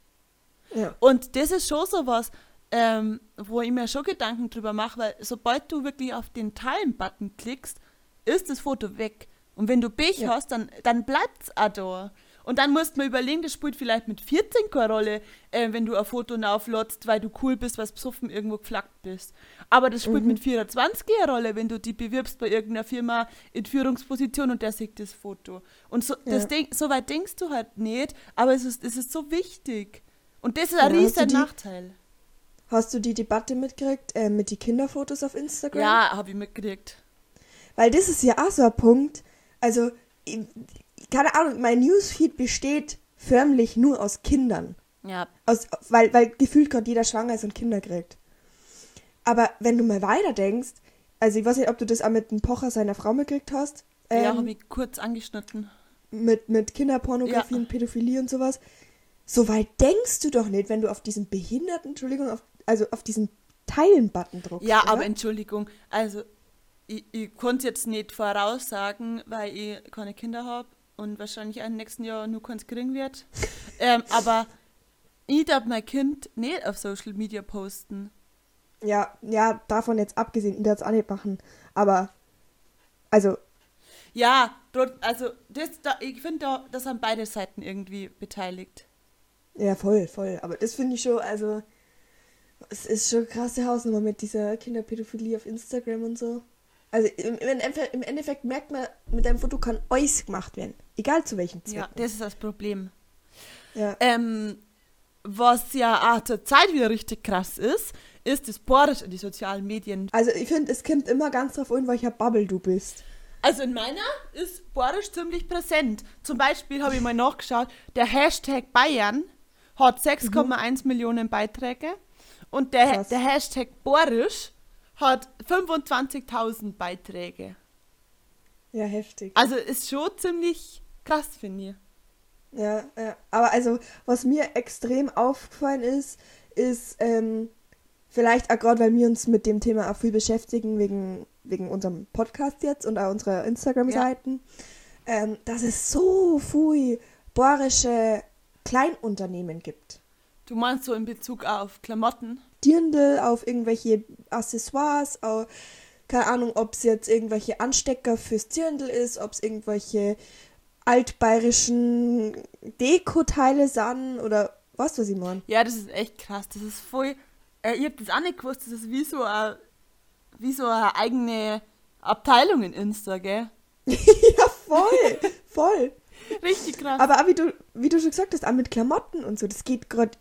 ja. Und das ist schon so was, ähm, wo ich mir schon Gedanken drüber mache, weil sobald du wirklich auf den Teilen-Button klickst, ist das Foto weg. Und wenn du Pech Ja. hast, dann, dann bleibt es auch da. Und dann musst du mal überlegen, das spielt vielleicht mit 14 keine Rolle, äh, wenn du ein Foto auflotst, weil du cool bist, was besoffen irgendwo geflaggt bist. Aber das spielt mit 24 eine Rolle, wenn du die bewirbst bei irgendeiner Firma in Führungsposition und der sieht das Foto. Und so, Ja. Ding, so weit denkst du halt nicht, aber es ist, es ist so wichtig. Und das ist ein Ja, die- Nachteil. Hast du die Debatte mitgekriegt äh, mit den Kinderfotos auf Instagram? Ja, habe ich mitgekriegt. Weil das ist ja auch so ein Punkt. Also, keine Ahnung, mein Newsfeed besteht förmlich nur aus Kindern. Ja, Aus, weil, weil gefühlt gerade jeder schwanger ist und Kinder kriegt. Aber wenn du mal weiter denkst, also ich weiß nicht, ob du das auch mit dem Pocher seiner Frau mitgekriegt hast, ja ähm, habe ich kurz angeschnitten. mit, mit Kinderpornografie Ja. und Pädophilie und sowas. So weit denkst du doch nicht, wenn du auf diesen behinderten, Entschuldigung, auf, also auf diesen Teilen-Button druckst. Ja, oder? aber Entschuldigung, also ich, ich konnte jetzt nicht voraussagen, weil ich keine Kinder habe und wahrscheinlich im nächsten Jahr nur keins kriegen wird. ähm, aber ich darf mein Kind nicht auf Social Media posten. Ja, ja, davon jetzt abgesehen, ich darf es auch nicht machen. Aber, also, Ja, also das, da, ich finde, da, da sind beide Seiten irgendwie beteiligt. ja, voll, voll. Aber das finde ich schon, also, es ist schon eine krasse Hausnummer mit dieser Kinderpädophilie auf Instagram und so. Also, im, im, Endeffekt, merkt man, mit einem Foto kann alles gemacht werden. Egal zu welchem Zweck. Ja, das ist das Problem. ja. Ähm, was ja auch zur Zeit wieder richtig krass ist, ist das Porridge in die sozialen Medien. Also, ich finde, es kommt immer ganz drauf an, welcher Bubble du bist. Also in meiner ist Porridge ziemlich präsent. Zum Beispiel habe ich mal nachgeschaut, der Hashtag Bayern hat 6,1 Millionen Beiträge und der, Krass. der Hashtag Porridge hat 25.000 Beiträge. Ja, heftig. Also ist schon ziemlich krass, finde ich. Ja, ja. Aber also, was mir extrem aufgefallen ist, ist, ähm, vielleicht auch gerade, weil wir uns mit dem Thema auch viel beschäftigen, wegen, wegen unserem Podcast jetzt und auch unserer Instagram-Seiten, ähm, dass es so viel bohrische Kleinunternehmen gibt. Du meinst so in Bezug auf Klamotten? Dirndl auf irgendwelche Accessoires, auf, keine Ahnung, ob es jetzt irgendwelche Anstecker fürs Dirndl ist, ob es irgendwelche altbayerischen Dekoteile sind oder was, was ich meine. Ja, das ist echt krass. Das ist voll. Äh, ich hab das auch nicht gewusst, das ist wie so eine, wie so eine eigene Abteilung in Insta, gell? (laughs) ja, voll, voll. Richtig krass. Aber auch wie du, wie du schon gesagt hast, auch mit Klamotten und so, das geht gerade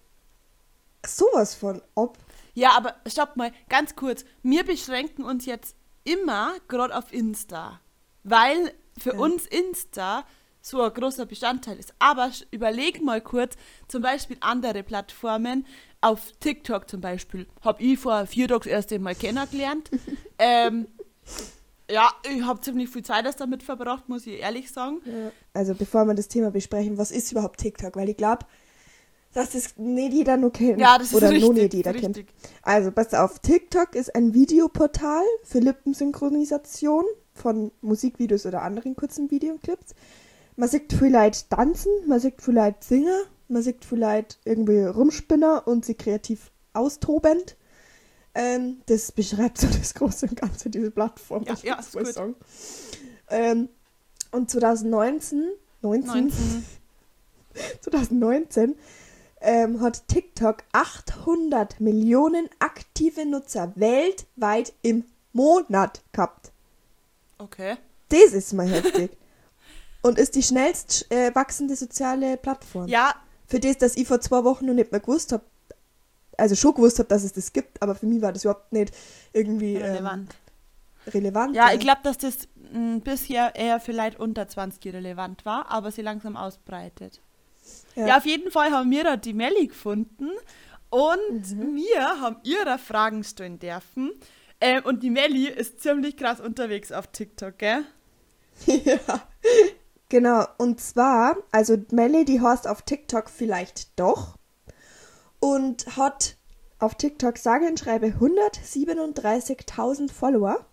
sowas von ob. Ja, aber stopp mal, ganz kurz. Wir beschränken uns jetzt immer gerade auf Insta, weil für Ja. uns Insta so ein großer Bestandteil ist. Aber überleg mal kurz, zum Beispiel andere Plattformen, auf TikTok zum Beispiel, habe ich vor vier Tagen das erste Mal kennengelernt. (laughs) ähm, ja, ich habe ziemlich viel Zeit erst damit verbracht, muss ich ehrlich sagen. Also bevor wir das Thema besprechen, was ist überhaupt TikTok? Weil ich glaube, das nicht jeder nur kennt. Ja, das ist Oder richtig. nur nicht jeder kennt. richtig. Also, pass auf, TikTok ist ein Videoportal für Lippensynchronisation von Musikvideos oder anderen kurzen Videoclips. man sieht vielleicht tanzen, man sieht vielleicht singen, man sieht vielleicht irgendwie rumspinner und sie kreativ austobend. Ähm, das beschreibt so das Große und Ganze, diese Plattform. Ja, ja, ist gut. sagen. Ähm, und 2019, 19, 19. 2019 ähm, hat TikTok 800 Millionen aktive Nutzer weltweit im Monat gehabt. Okay. Das ist mal heftig. (laughs) Und ist die schnellst äh, wachsende soziale Plattform. Ja, Für das, dass ich vor zwei Wochen noch nicht mehr gewusst habe, also schon gewusst habe, dass es das gibt, aber für mich war das überhaupt nicht irgendwie ähm, relevant. relevant. Ja, ich glaube, dass das m, bisher eher vielleicht unter 20 relevant war, aber sie langsam ausbreitet. Ja. Ja. auf jeden Fall haben wir da die Melli gefunden und wir haben ihre Fragen stellen dürfen. Ähm, und die Melli ist ziemlich krass unterwegs auf TikTok, gell? (laughs) ja. Genau, und zwar, also Melly, die heißt auf TikTok vielleicht doch und hat auf TikTok sage und schreibe 137.000 Follower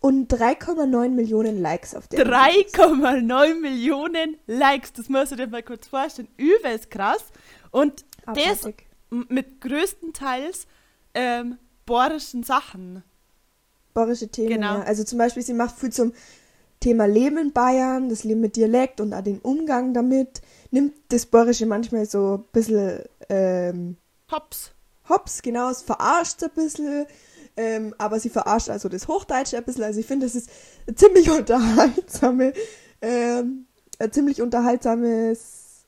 und 3,9 Millionen Likes auf der 3,9 Millionen Likes, das musst du dir mal kurz vorstellen. Übelst krass. Und das Abartig. m- mit größtenteils ähm, bohrischen Sachen. Bayerische Themen, Genau. ja. Also zum Beispiel, sie macht viel zum Thema Leben in Bayern, das Leben mit Dialekt und auch den Umgang damit. Nimmt das Bayerische manchmal so ein bisschen ähm, Hops. hops, genau, es verarscht ein bisschen, ähm, aber sie verarscht also das Hochdeutsche ein bisschen. Also ich finde, das ist ein ziemlich (laughs) unterhaltsame, ähm, ein ziemlich unterhaltsames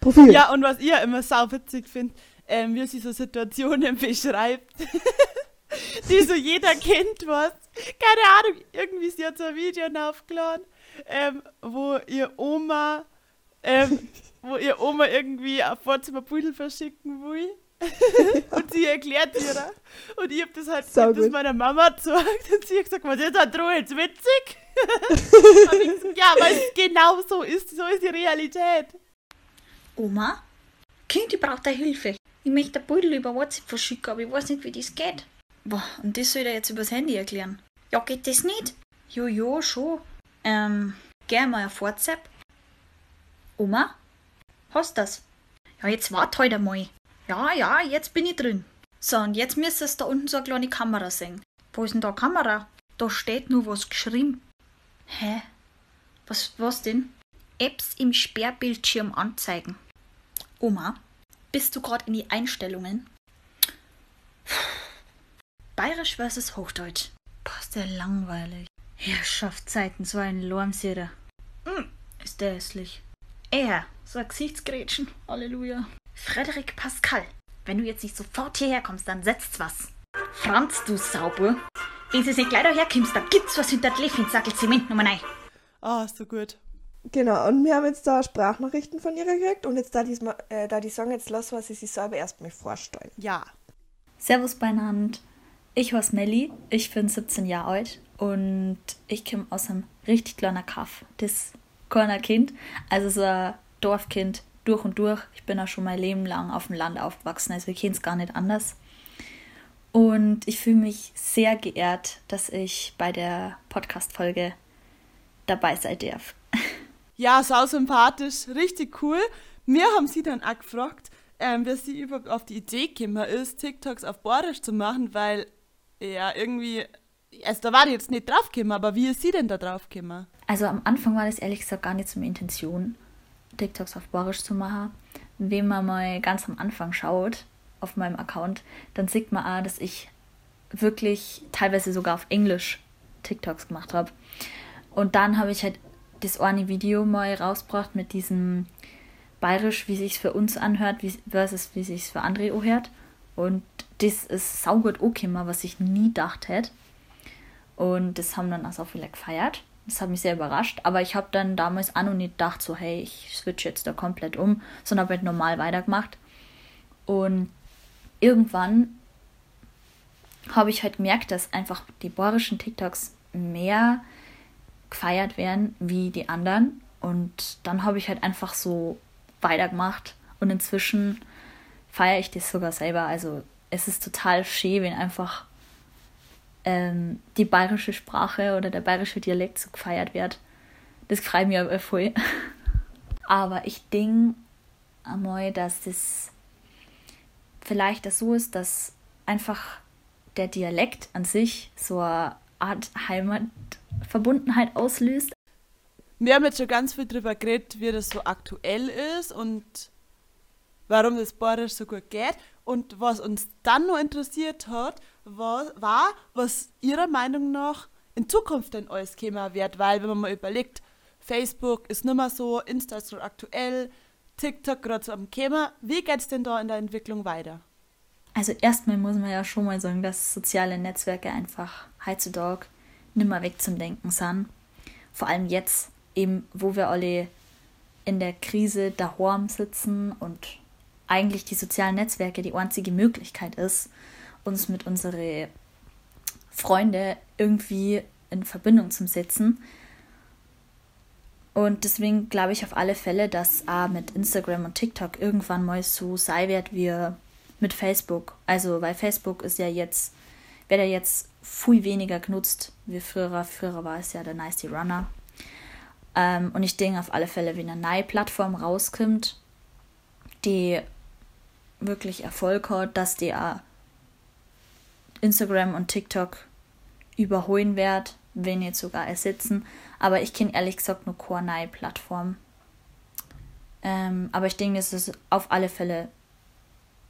Profil. Ja, und was ich ja immer sau witzig finde, ähm, wie sie so Situationen (laughs) beschreibt, (laughs) die so jeder kennt, was. Keine Ahnung, irgendwie sie hat so ein Video aufgeladen, ähm, wo ihr Oma, ähm, wo ihr Oma irgendwie ein Vorzimmerbudel verschicken will. (laughs) und sie erklärt ihr. Und ich hab das halt hab das meiner Mama gesagt und sie hat gesagt, was ist das Droh jetzt witzig? (laughs) Gesagt, ja, weil es genau so ist, so ist die Realität. Oma? Kind, ich brauche deine Hilfe. Ich möchte ein Beutel über WhatsApp verschicken, aber ich weiß nicht, wie das geht. Boah, und das soll ich dir jetzt übers Handy erklären. Ja, geht das nicht? Jo, jo, schon. Ähm, geh mal auf WhatsApp. Oma? Hast das? Ja, jetzt wart halt einmal. Ja, ja, jetzt bin ich drin. So, und jetzt müsstest du da unten so eine kleine Kamera sehen. Wo ist denn da Kamera? Da steht nur was geschrieben. Hä? Was, was denn? Apps im Sperrbildschirm anzeigen. Oma, bist du gerade in die Einstellungen? Bayerisch versus Hochdeutsch. Boah, ist der langweilig. Herrschaftszeiten, so ein Lormseder. Hm, ist der hässlich. Er, so ein Gesichtsgrätschen. Halleluja. Frederik Pascal, wenn du jetzt nicht sofort hierher kommst, dann setzt was. Franz, du Sauber. Wenn du nicht gleich daherkommst, dann gibt's was hinter der Leffinsackel Zement Nummer 9. Ah, so gut. Genau, und wir haben jetzt da Sprachnachrichten von ihr gekriegt und jetzt da, diesmal, äh, da die Song jetzt los, was sie sich selber erstmal vorstellen. Ja. Servus beieinander. Ich heiße Melli, ich bin 17 Jahre alt und ich komme aus einem richtig kleinen Kaff. Das keiner Kind, also so ein Dorfkind durch und durch. Ich bin auch schon mein Leben lang auf dem Land aufgewachsen, also wir kennen es gar nicht anders. Und ich fühle mich sehr geehrt, dass ich bei der Podcast-Folge dabei sein darf. (laughs) Ja, sau sympathisch, richtig cool. Wir haben sie dann auch gefragt, ähm, wie sie überhaupt auf die Idee gekommen ist, TikToks auf Borisch zu machen, weil ja irgendwie, also da war die jetzt nicht drauf gekommen, aber wie ist sie denn da drauf gekommen? Also am Anfang war das ehrlich gesagt gar nicht so meine Intention, TikToks auf Borisch zu machen. Wenn man mal ganz am Anfang schaut auf meinem Account, dann sieht man auch, dass ich wirklich teilweise sogar auf Englisch TikToks gemacht habe. Und dann habe ich halt das eine Video mal rausgebracht mit diesem Bayerisch, wie sich's für uns anhört, versus wie sich's für andere anhört. Und das ist saugut angekommen, was ich nie gedacht hätte. Und das haben dann auch so viele gefeiert. Das hat mich sehr überrascht. Aber ich habe dann damals auch noch nicht gedacht, so, hey, ich switch jetzt da komplett um, sondern habe halt normal weitergemacht. Und irgendwann habe ich halt gemerkt, dass einfach die bohrischen TikToks mehr gefeiert werden wie die anderen. Und dann habe ich halt einfach so weitergemacht. Und inzwischen feiere ich das sogar selber. Also es ist total schön, wenn einfach ähm, die bayerische Sprache oder der bayerische Dialekt so gefeiert wird. Das freut mich aber voll. (laughs) Aber ich denke einmal, dass das vielleicht das so ist, dass einfach der Dialekt an sich so eine Art Heimatverbundenheit auslöst. Wir haben jetzt schon ganz viel darüber geredet, wie das so aktuell ist und warum das Borisch so gut geht. Und was uns dann noch interessiert hat, war, war was Ihrer Meinung nach in Zukunft denn alles käme wird, weil wenn man mal überlegt, Facebook ist nicht mehr so, Insta ist so aktuell, TikTok gerade so am Kämmer. Wie geht es denn da in der Entwicklung weiter? Also erstmal muss man ja schon mal sagen, dass soziale Netzwerke einfach heutzutage nicht mehr weg zum Denken sind. Vor allem jetzt, eben, wo wir alle in der Krise daheim sitzen und eigentlich die sozialen Netzwerke die einzige Möglichkeit ist, uns mit unseren Freunden irgendwie in Verbindung zu setzen. Und deswegen glaube ich auf alle Fälle, dass auch mit Instagram und TikTok irgendwann mal so sein wird wie mit Facebook. Also, weil Facebook ist ja jetzt, wird ja jetzt viel weniger genutzt wie früher. Früher war es ja der Nice Runner. Ähm, und ich denke auf alle Fälle, wenn eine neue Plattform rauskommt, die wirklich Erfolg hat, dass die auch Instagram und TikTok überholen wird, wenn jetzt sogar ersetzen. Aber ich kenne ehrlich gesagt nur keine Plattform. Ähm, aber ich denke, es ist auf alle Fälle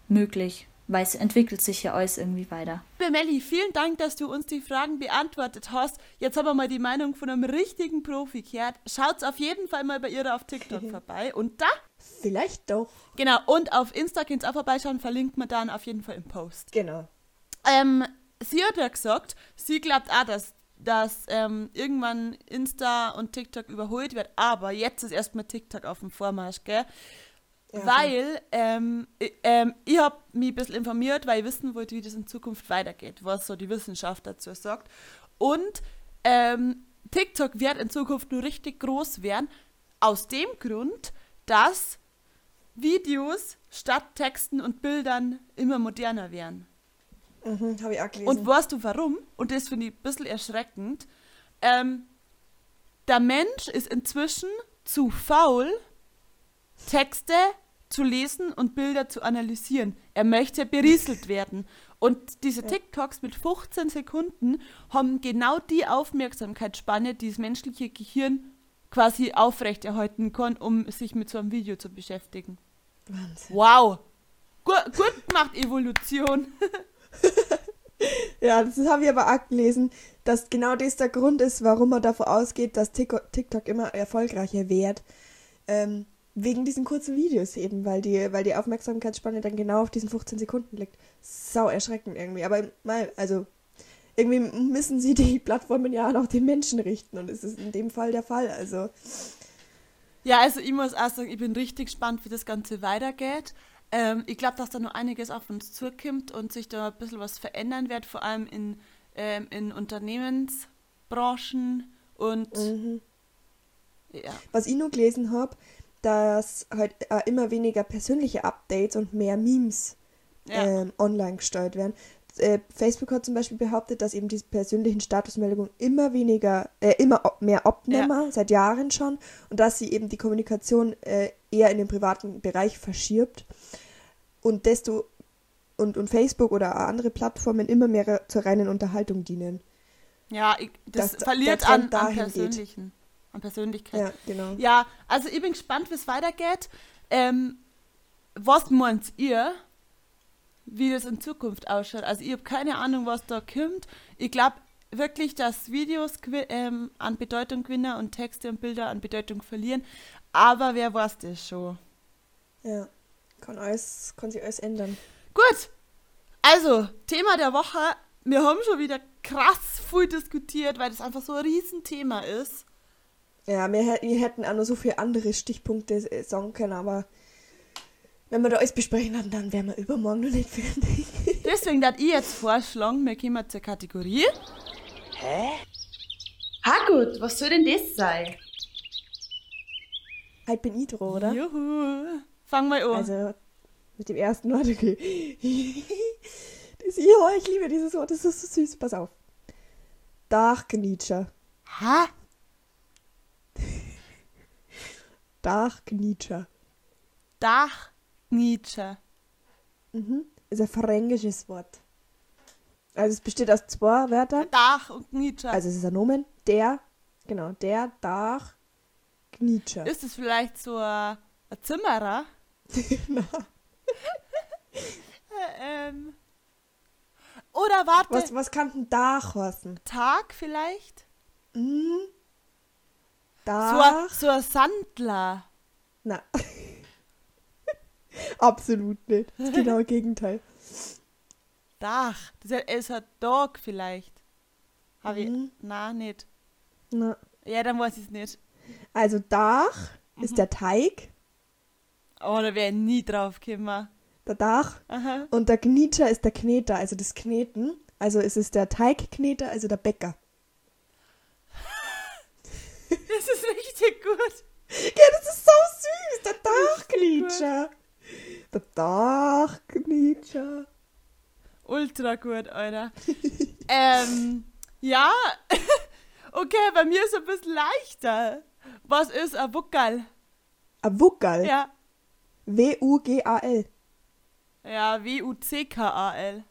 möglich, weil es entwickelt sich ja alles irgendwie weiter. Melli, vielen Dank, dass du uns die Fragen beantwortet hast. Jetzt haben wir mal die Meinung von einem richtigen Profi gehört. Schaut auf jeden Fall mal bei ihr auf TikTok (laughs) vorbei. Und da? Vielleicht doch. Genau, und auf Insta könnt ihr auch vorbeischauen, verlinkt man dann auf jeden Fall im Post. Genau. Ähm, sie hat ja gesagt, sie glaubt auch, dass, dass ähm, irgendwann Insta und TikTok überholt wird, aber jetzt ist erstmal TikTok auf dem Vormarsch, gell? Ja, weil ähm, ich, ähm, ich habe mich ein bisschen informiert, weil ich wissen wollte, wie das in Zukunft weitergeht, was so die Wissenschaft dazu sagt. Und ähm, TikTok wird in Zukunft nur richtig groß werden, aus dem Grund, dass Videos statt Texten und Bildern immer moderner werden. Mhm, habe ich auch gelesen. Und weißt du warum? Und das finde ich ein bisschen erschreckend. Ähm, der Mensch ist inzwischen zu faul, Texte zu lesen und Bilder zu analysieren. Er möchte berieselt werden. Und diese TikToks mit 15 Sekunden haben genau die Aufmerksamkeitsspanne, die das menschliche Gehirn quasi aufrechterhalten kann, um sich mit so einem Video zu beschäftigen. Wahnsinn. Wow! Gut, gut gemacht, Evolution. (laughs) (laughs) ja, das habe ich aber auch gelesen, dass genau das der Grund ist, warum man davon ausgeht, dass TikTok immer erfolgreicher wird. Ähm, wegen diesen kurzen Videos eben, weil die, weil die Aufmerksamkeitsspanne dann genau auf diesen 15 Sekunden liegt. Sau erschreckend irgendwie. Aber mal, also irgendwie müssen sie die Plattformen ja auch nach den Menschen richten und es ist in dem Fall der Fall. Also. Ja, also ich muss auch sagen, ich bin richtig gespannt, wie das Ganze weitergeht. Ähm, ich glaube, dass da noch einiges auf uns zukommt und sich da ein bisschen was verändern wird, vor allem in, ähm, in Unternehmensbranchen und Mhm. ja. Was ich nur gelesen habe, dass halt äh, immer weniger persönliche Updates und mehr Memes Ja. ähm, online gesteuert werden. Äh, Facebook hat zum Beispiel behauptet, dass eben diese persönlichen Statusmeldungen immer weniger, äh, immer mehr abnehmen, seit Jahren schon, und dass sie eben die Kommunikation äh, eher in den privaten Bereich verschiebt und desto und, und Facebook oder andere Plattformen immer mehr zur reinen Unterhaltung dienen. Ja, ich, das der verliert Trend an, an dahin geht. Persönlichen, an Persönlichkeit. Ja, genau. Ja, also ich bin gespannt, wie es weitergeht. Ähm, was meint ihr, wie das in Zukunft ausschaut? Also ich habe keine Ahnung, was da kommt. Ich glaube wirklich, dass Videos ähm, an Bedeutung gewinnen und Texte und Bilder an Bedeutung verlieren. Aber wer weiß das schon? Ja, kann, alles, kann sich alles ändern. Gut, also Thema der Woche. Wir haben schon wieder krass viel diskutiert, weil das einfach so ein Riesenthema ist. Ja, wir, wir hätten auch noch so viele andere Stichpunkte äh, sagen können, aber wenn wir da alles besprechen, dann, dann wären wir übermorgen noch nicht fertig. (laughs) Deswegen darf ich jetzt vorschlagen, wir kommen zur Kategorie. Hä? Ha gut, was soll denn das sein? Halt bin ich dran, oder? Juhu. Fang mal an. Also, mit dem ersten Wort, okay. (laughs) das, ja, ich liebe dieses Wort, das ist so süß. Pass auf. Dachknitscher. ha? (laughs) Dachgnitscher. Dachgnitscher. Mhm. Ist ein fränkisches Wort. Also es besteht aus zwei Wörtern. Dach und Gnitscher. Also es ist ein Nomen. Der, genau, der Dachgnitscher. ist es vielleicht so ein, ein Zimmerer? Na, (laughs) Äh, ähm. Oder warte, was, was kann denn Dach heißen? Tag vielleicht? Mhm. So ein, Dach. so ein Sandler. Na. (laughs) Absolut nicht. Das genaue Gegenteil. Dach. Das ist- ein Dog vielleicht. Hab ich. Mhm. Na, nicht. Na. Ja, dann weiß ich es nicht. Also Dach ist der Teig, Oh, da wäre ich nie drauf gekommen. der Dach. Aha. Und der Gnitscher ist der Kneter, also das Kneten. Also es ist der Teigkneter, also der Bäcker. (laughs) Das ist richtig gut. Ja, das ist so süß. Der Dachgnitscher. Der Dachgnitscher. Ultra gut, Alter. (laughs) ähm, ja. (laughs) okay, bei mir ist es ein bisschen leichter. Was ist ein Wuckerl? Ein Wuckerl. Ja. W-U-G-A-L. Ja, W-U-C-K-A-L.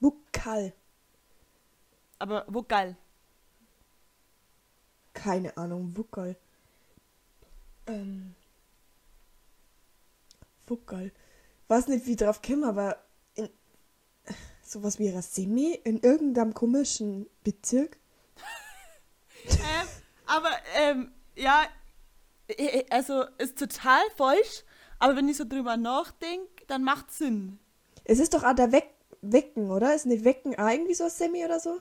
Wuckerl. Aber Wuckerl. Keine Ahnung, Wuckerl. Ähm. Wuckerl. Weiß nicht, wie drauf komme, aber in sowas wie Rasemi in irgendeinem komischen Bezirk. (laughs) ähm, aber, ähm, ja, also ist total falsch, aber wenn ich so drüber nachdenke, dann macht Sinn. Es ist doch auch der Weck Wecken, oder? Ist nicht Wecken auch irgendwie so ein Semi oder so?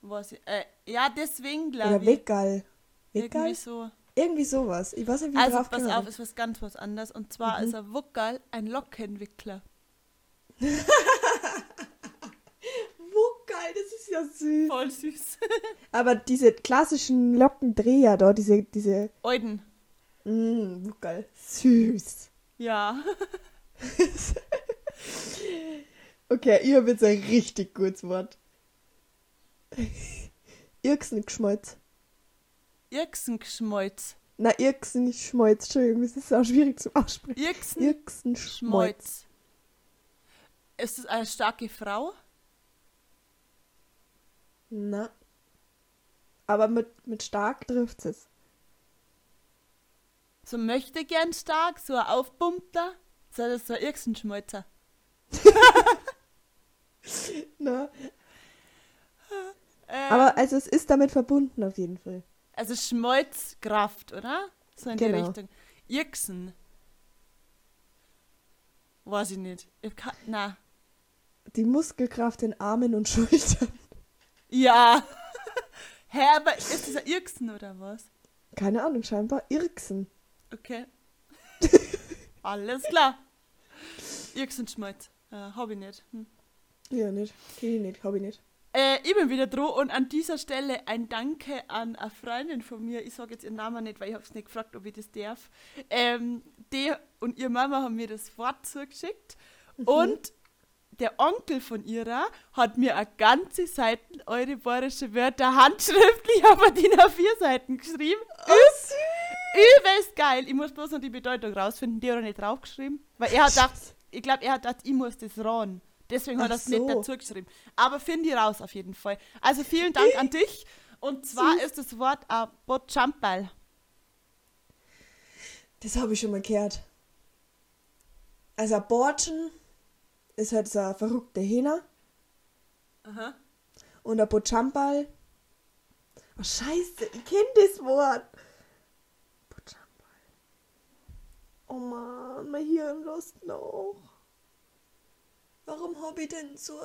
Was, ich- äh, ja, deswegen glaube Oder ich. Weckerl. Irgendwie Weckerl? so. Irgendwie sowas. Ich weiß nicht, wie Also, drauf pass komme. auf, ist was ganz was anderes. Und zwar Mhm. ist ein Wuckerl ein Lockentwickler. (laughs) Wuckerl, das ist ja süß. Voll süß. (laughs) Aber diese klassischen Lockendreher da, diese, diese, Euden. mh, Wuckerl, süß. Ja. (laughs) Okay, ich habe jetzt ein richtig gutes Wort. (laughs) Irksengeschmolz. Irksengeschmolz. Na, Irksengeschmolz, Entschuldigung, das ist auch schwierig zum Aussprechen. Irksenschmolz. Irksenschmolz. Ist es eine starke Frau? Na. Aber mit, mit stark trifft es. So möchte gern stark, so ein Aufpumpter? So, das so ein Irksenschmolzer. (laughs) Na. Ähm, Aber also es ist damit verbunden auf jeden Fall. also Schmolzkraft, oder? So in die Genau. Richtung. Irksen. Weiß ich nicht. Ich kann, na. Die Muskelkraft in Armen und Schultern. Ja. (laughs) Hä, aber ist das ein Irksen oder was? Keine Ahnung, scheinbar Irksen. Okay. (laughs) Alles klar. Irksenschmolz. Äh, hab ich nicht. Hm. Ja, nicht. Kenn ich nicht, hab ich nicht. Äh, ich bin wieder dran und an dieser Stelle ein Danke an eine Freundin von mir. Ich sage jetzt ihren Namen nicht, weil ich habe es nicht gefragt, ob ich das darf. Ähm, die und ihre Mama haben mir das Wort zugeschickt und der Onkel von ihrer hat mir eine ganze Seite eure bayerische Wörter handschriftlich (laughs) auf DIN A4 Seiten geschrieben. Üb- Übelst geil. Ich muss bloß noch die Bedeutung rausfinden, die hat er nicht draufgeschrieben. Weil er hat gedacht, (laughs) ich glaube, er hat gedacht, ich muss das ran. Deswegen hat er es nicht dazu geschrieben. Aber finde ich raus auf jeden Fall. Also vielen Dank an dich. Und zwar ist das Wort ein Botchampal. Das habe ich schon mal gehört. Also ein Borchen ist halt so eine verrückte Hähne. Aha. Und ein Bochampal. Oh scheiße, ich kenne das Wort. Bochampal. Oh Mann, mein Hirn lässt noch. Warum habe ich denn so...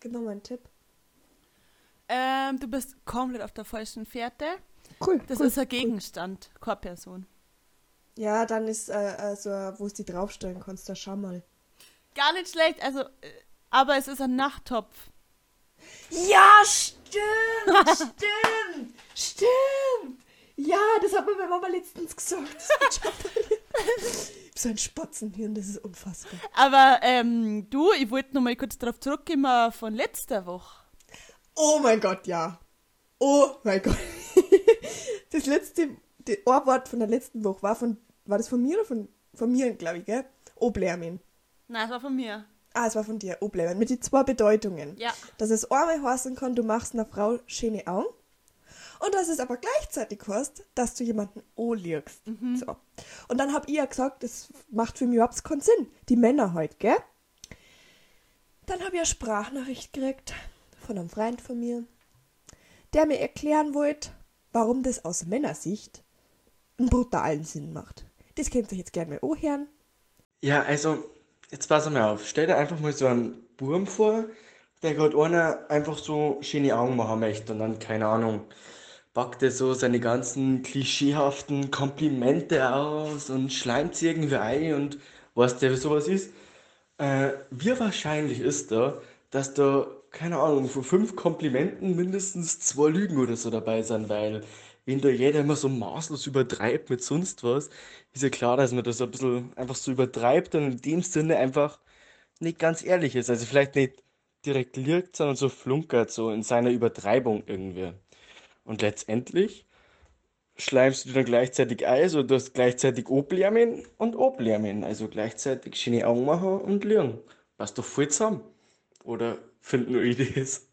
Gib mir mal einen Tipp. Ähm, du bist komplett auf der falschen Fährte. Cool. Das cool, ist ein cool. Gegenstand, keine Person. Ja, dann ist äh, äh, so, wo du die draufstellen kannst, der Schammerl. Gar nicht schlecht, also, äh, aber es ist ein Nachttopf. Ja, stimmt, (laughs) stimmt, stimmt. Ja, das hat mir meine Mama letztens gesagt. So ein Spatzenhirn, das ist unfassbar. Aber ähm, du, ich wollte noch mal kurz darauf zurückkommen von letzter Woche. Oh mein Gott, ja. Oh mein Gott. (laughs) Das letzte, das Ohrwort von der letzten Woche war von, war das von mir oder von, von mir, glaube ich, gell? Oblärmin. Nein, es war von mir. Ah, es war von dir, Oblärmin, mit den zwei Bedeutungen. Ja. Dass es einmal heißen kann, du machst einer Frau schöne Augen. Und dass es aber gleichzeitig heißt, dass du jemanden anliegst. So. Und dann hab ich ja gesagt, das macht für mich überhaupt keinen Sinn. Die Männer halt, gell? Dann habe ich eine Sprachnachricht gekriegt von einem Freund von mir, der mir erklären wollte, warum das aus Männersicht einen brutalen Sinn macht. Das könnt ihr jetzt gerne mal anhören. Ja, also, jetzt pass mal auf. Stell dir einfach mal so einen Burm vor, der gerade einer einfach so schöne Augen machen möchte und dann, keine Ahnung, packt er so seine ganzen klischeehaften Komplimente aus und schleimt sie irgendwie ein und du, wie sowas ist? Äh, wie wahrscheinlich ist da, dass da, keine Ahnung, von fünf Komplimenten mindestens zwei Lügen oder so dabei sind, weil wenn da jeder immer so maßlos übertreibt mit sonst was, ist ja klar, dass man das ein bisschen einfach so übertreibt und in dem Sinne einfach nicht ganz ehrlich ist. Also vielleicht nicht direkt lügt, sondern so flunkert, so in seiner Übertreibung irgendwie. Und letztendlich schleimst du dann gleichzeitig ein, also du hast gleichzeitig Oblärmen und Oblärmen, also gleichzeitig schöne Augen machen und lügen. Passt doch voll zusammen. Oder finden nur das?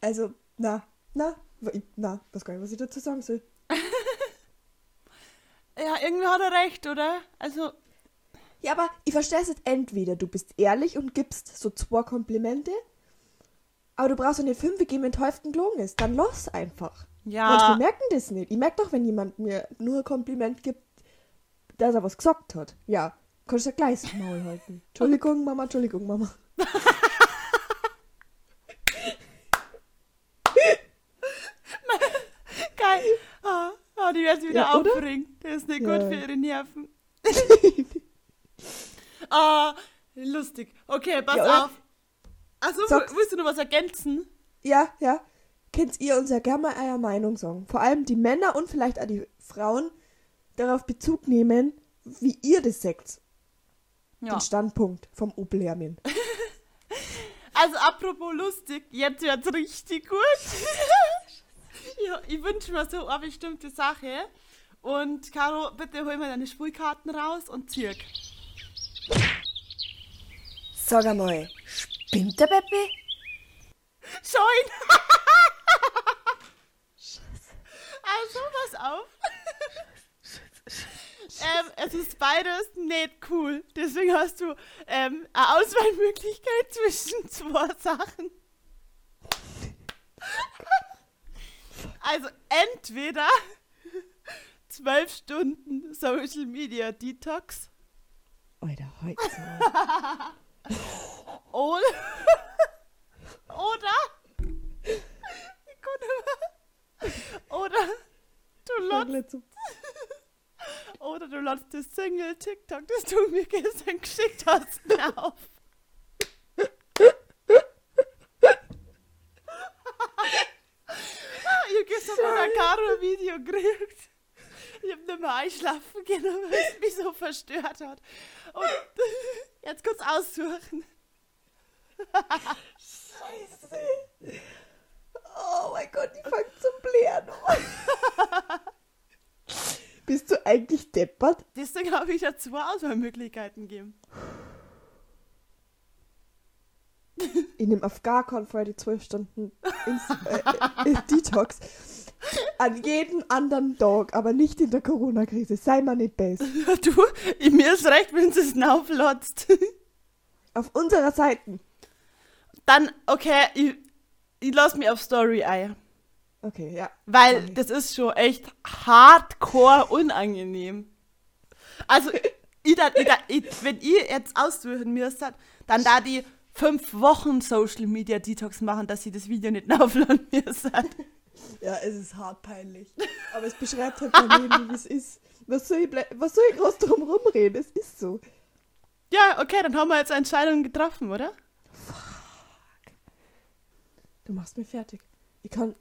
Also, na, na, na, weiß gar nicht, was ich dazu sagen soll. (laughs) Ja, irgendwie hat er recht, oder? Also, Ja, aber ich verstehe es jetzt entweder, du bist ehrlich und gibst so zwei Komplimente, aber du brauchst ja nicht fünf geben, wenn Hälfte gelogen ist. Dann los einfach. Ja. Manche merken das nicht. Ich merke doch, wenn jemand mir nur ein Kompliment gibt, dass er was gesagt hat. Ja, kannst du ja gleich das Maul halten. (laughs) Entschuldigung, Mama, Entschuldigung, Mama. (laughs) geil. Ah, sich wieder Ja, oder? aufbringen. Das ist nicht Ja. gut für ihre Nerven. (laughs) ah, lustig. Okay, pass Ja, auf. Also, Sag's. willst du noch was ergänzen? Ja, ja. Könnt ihr uns ja gerne mal eure Meinung sagen. Vor allem die Männer und vielleicht auch die Frauen darauf Bezug nehmen, wie ihr das seht. Ja. Den Standpunkt vom Oblärmin. (laughs) Also, apropos lustig, jetzt wird's richtig gut. (laughs) ja, ich wünsche mir so eine bestimmte Sache. Und Caro, bitte hol mal deine Spulkarten raus und zirk. Sag einmal, spinnt der Peppi? Scheun! also, pass auf. (laughs) ähm, es ist beides nicht cool. Deswegen hast du ähm, eine Auswahlmöglichkeit zwischen zwei Sachen. (laughs) Also entweder (laughs) zwölf Stunden Social Media Detox Alter, heute. (laughs) (laughs) oder oder oder du lotst Oder du lädst das Single TikTok, das du mir gestern geschickt hast, auf. ich hab gestern von der Caro ein Video gekriegt. Ich hab nicht mehr einschlafen können, (laughs) weil es mich so verstört hat. Und (laughs) jetzt kurz aussuchen. Scheiße. Oh mein Gott, die fangen zum Blären an. (laughs) Bist du eigentlich deppert? Deswegen habe ich ja zwei Auswahlmöglichkeiten gegeben. Ich nehme auf gar keinen Fall die 12 Stunden ins, äh, äh, Detox. An jeden anderen Tag, aber nicht in der Corona-Krise. Sei mal nicht best. (laughs) Du, mir ist recht, wenn es es auflotzt. (laughs) Auf unserer Seite. Dann, okay, ich, ich lass mich auf Story ein. Okay, ja. Weil ich. das ist schon echt hardcore unangenehm. Also, ich, ich, ich, wenn ihr jetzt aussuchen müsstet, dann da die fünf Wochen Social Media Detox machen, dass sie das Video nicht (laughs) aufladen müssen. Ja, es ist hart peinlich. Aber es beschreibt halt mein Leben, wie es ist. Was soll ich, was soll ich groß drum rumreden? Es ist so. Ja, okay, dann haben wir jetzt Entscheidungen getroffen, oder? Du machst mich fertig. Ich kann.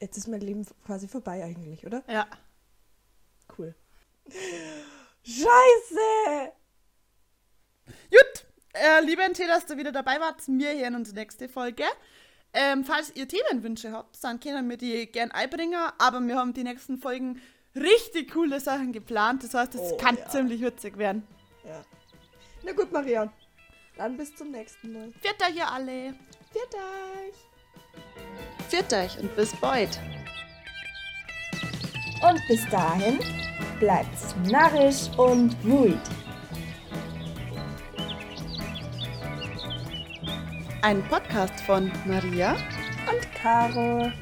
Jetzt ist mein Leben quasi vorbei eigentlich, oder? Ja. Cool. Scheiße! Gut, äh, lieber NT, dass du wieder dabei warst. Wir hören uns nächste Folge. Ähm, falls ihr Themenwünsche habt, dann können wir die gern einbringen, aber wir haben die nächsten Folgen richtig coole Sachen geplant. Das heißt, es Oh, kann ja. ziemlich witzig werden. Ja. Na gut, Maria. Dann bis zum nächsten Mal. Viert euch ihr alle. Viert euch. Viert euch und bis bald. Und bis dahin bleibt's narrisch und wüld. Ein Podcast von Maria Und Caro.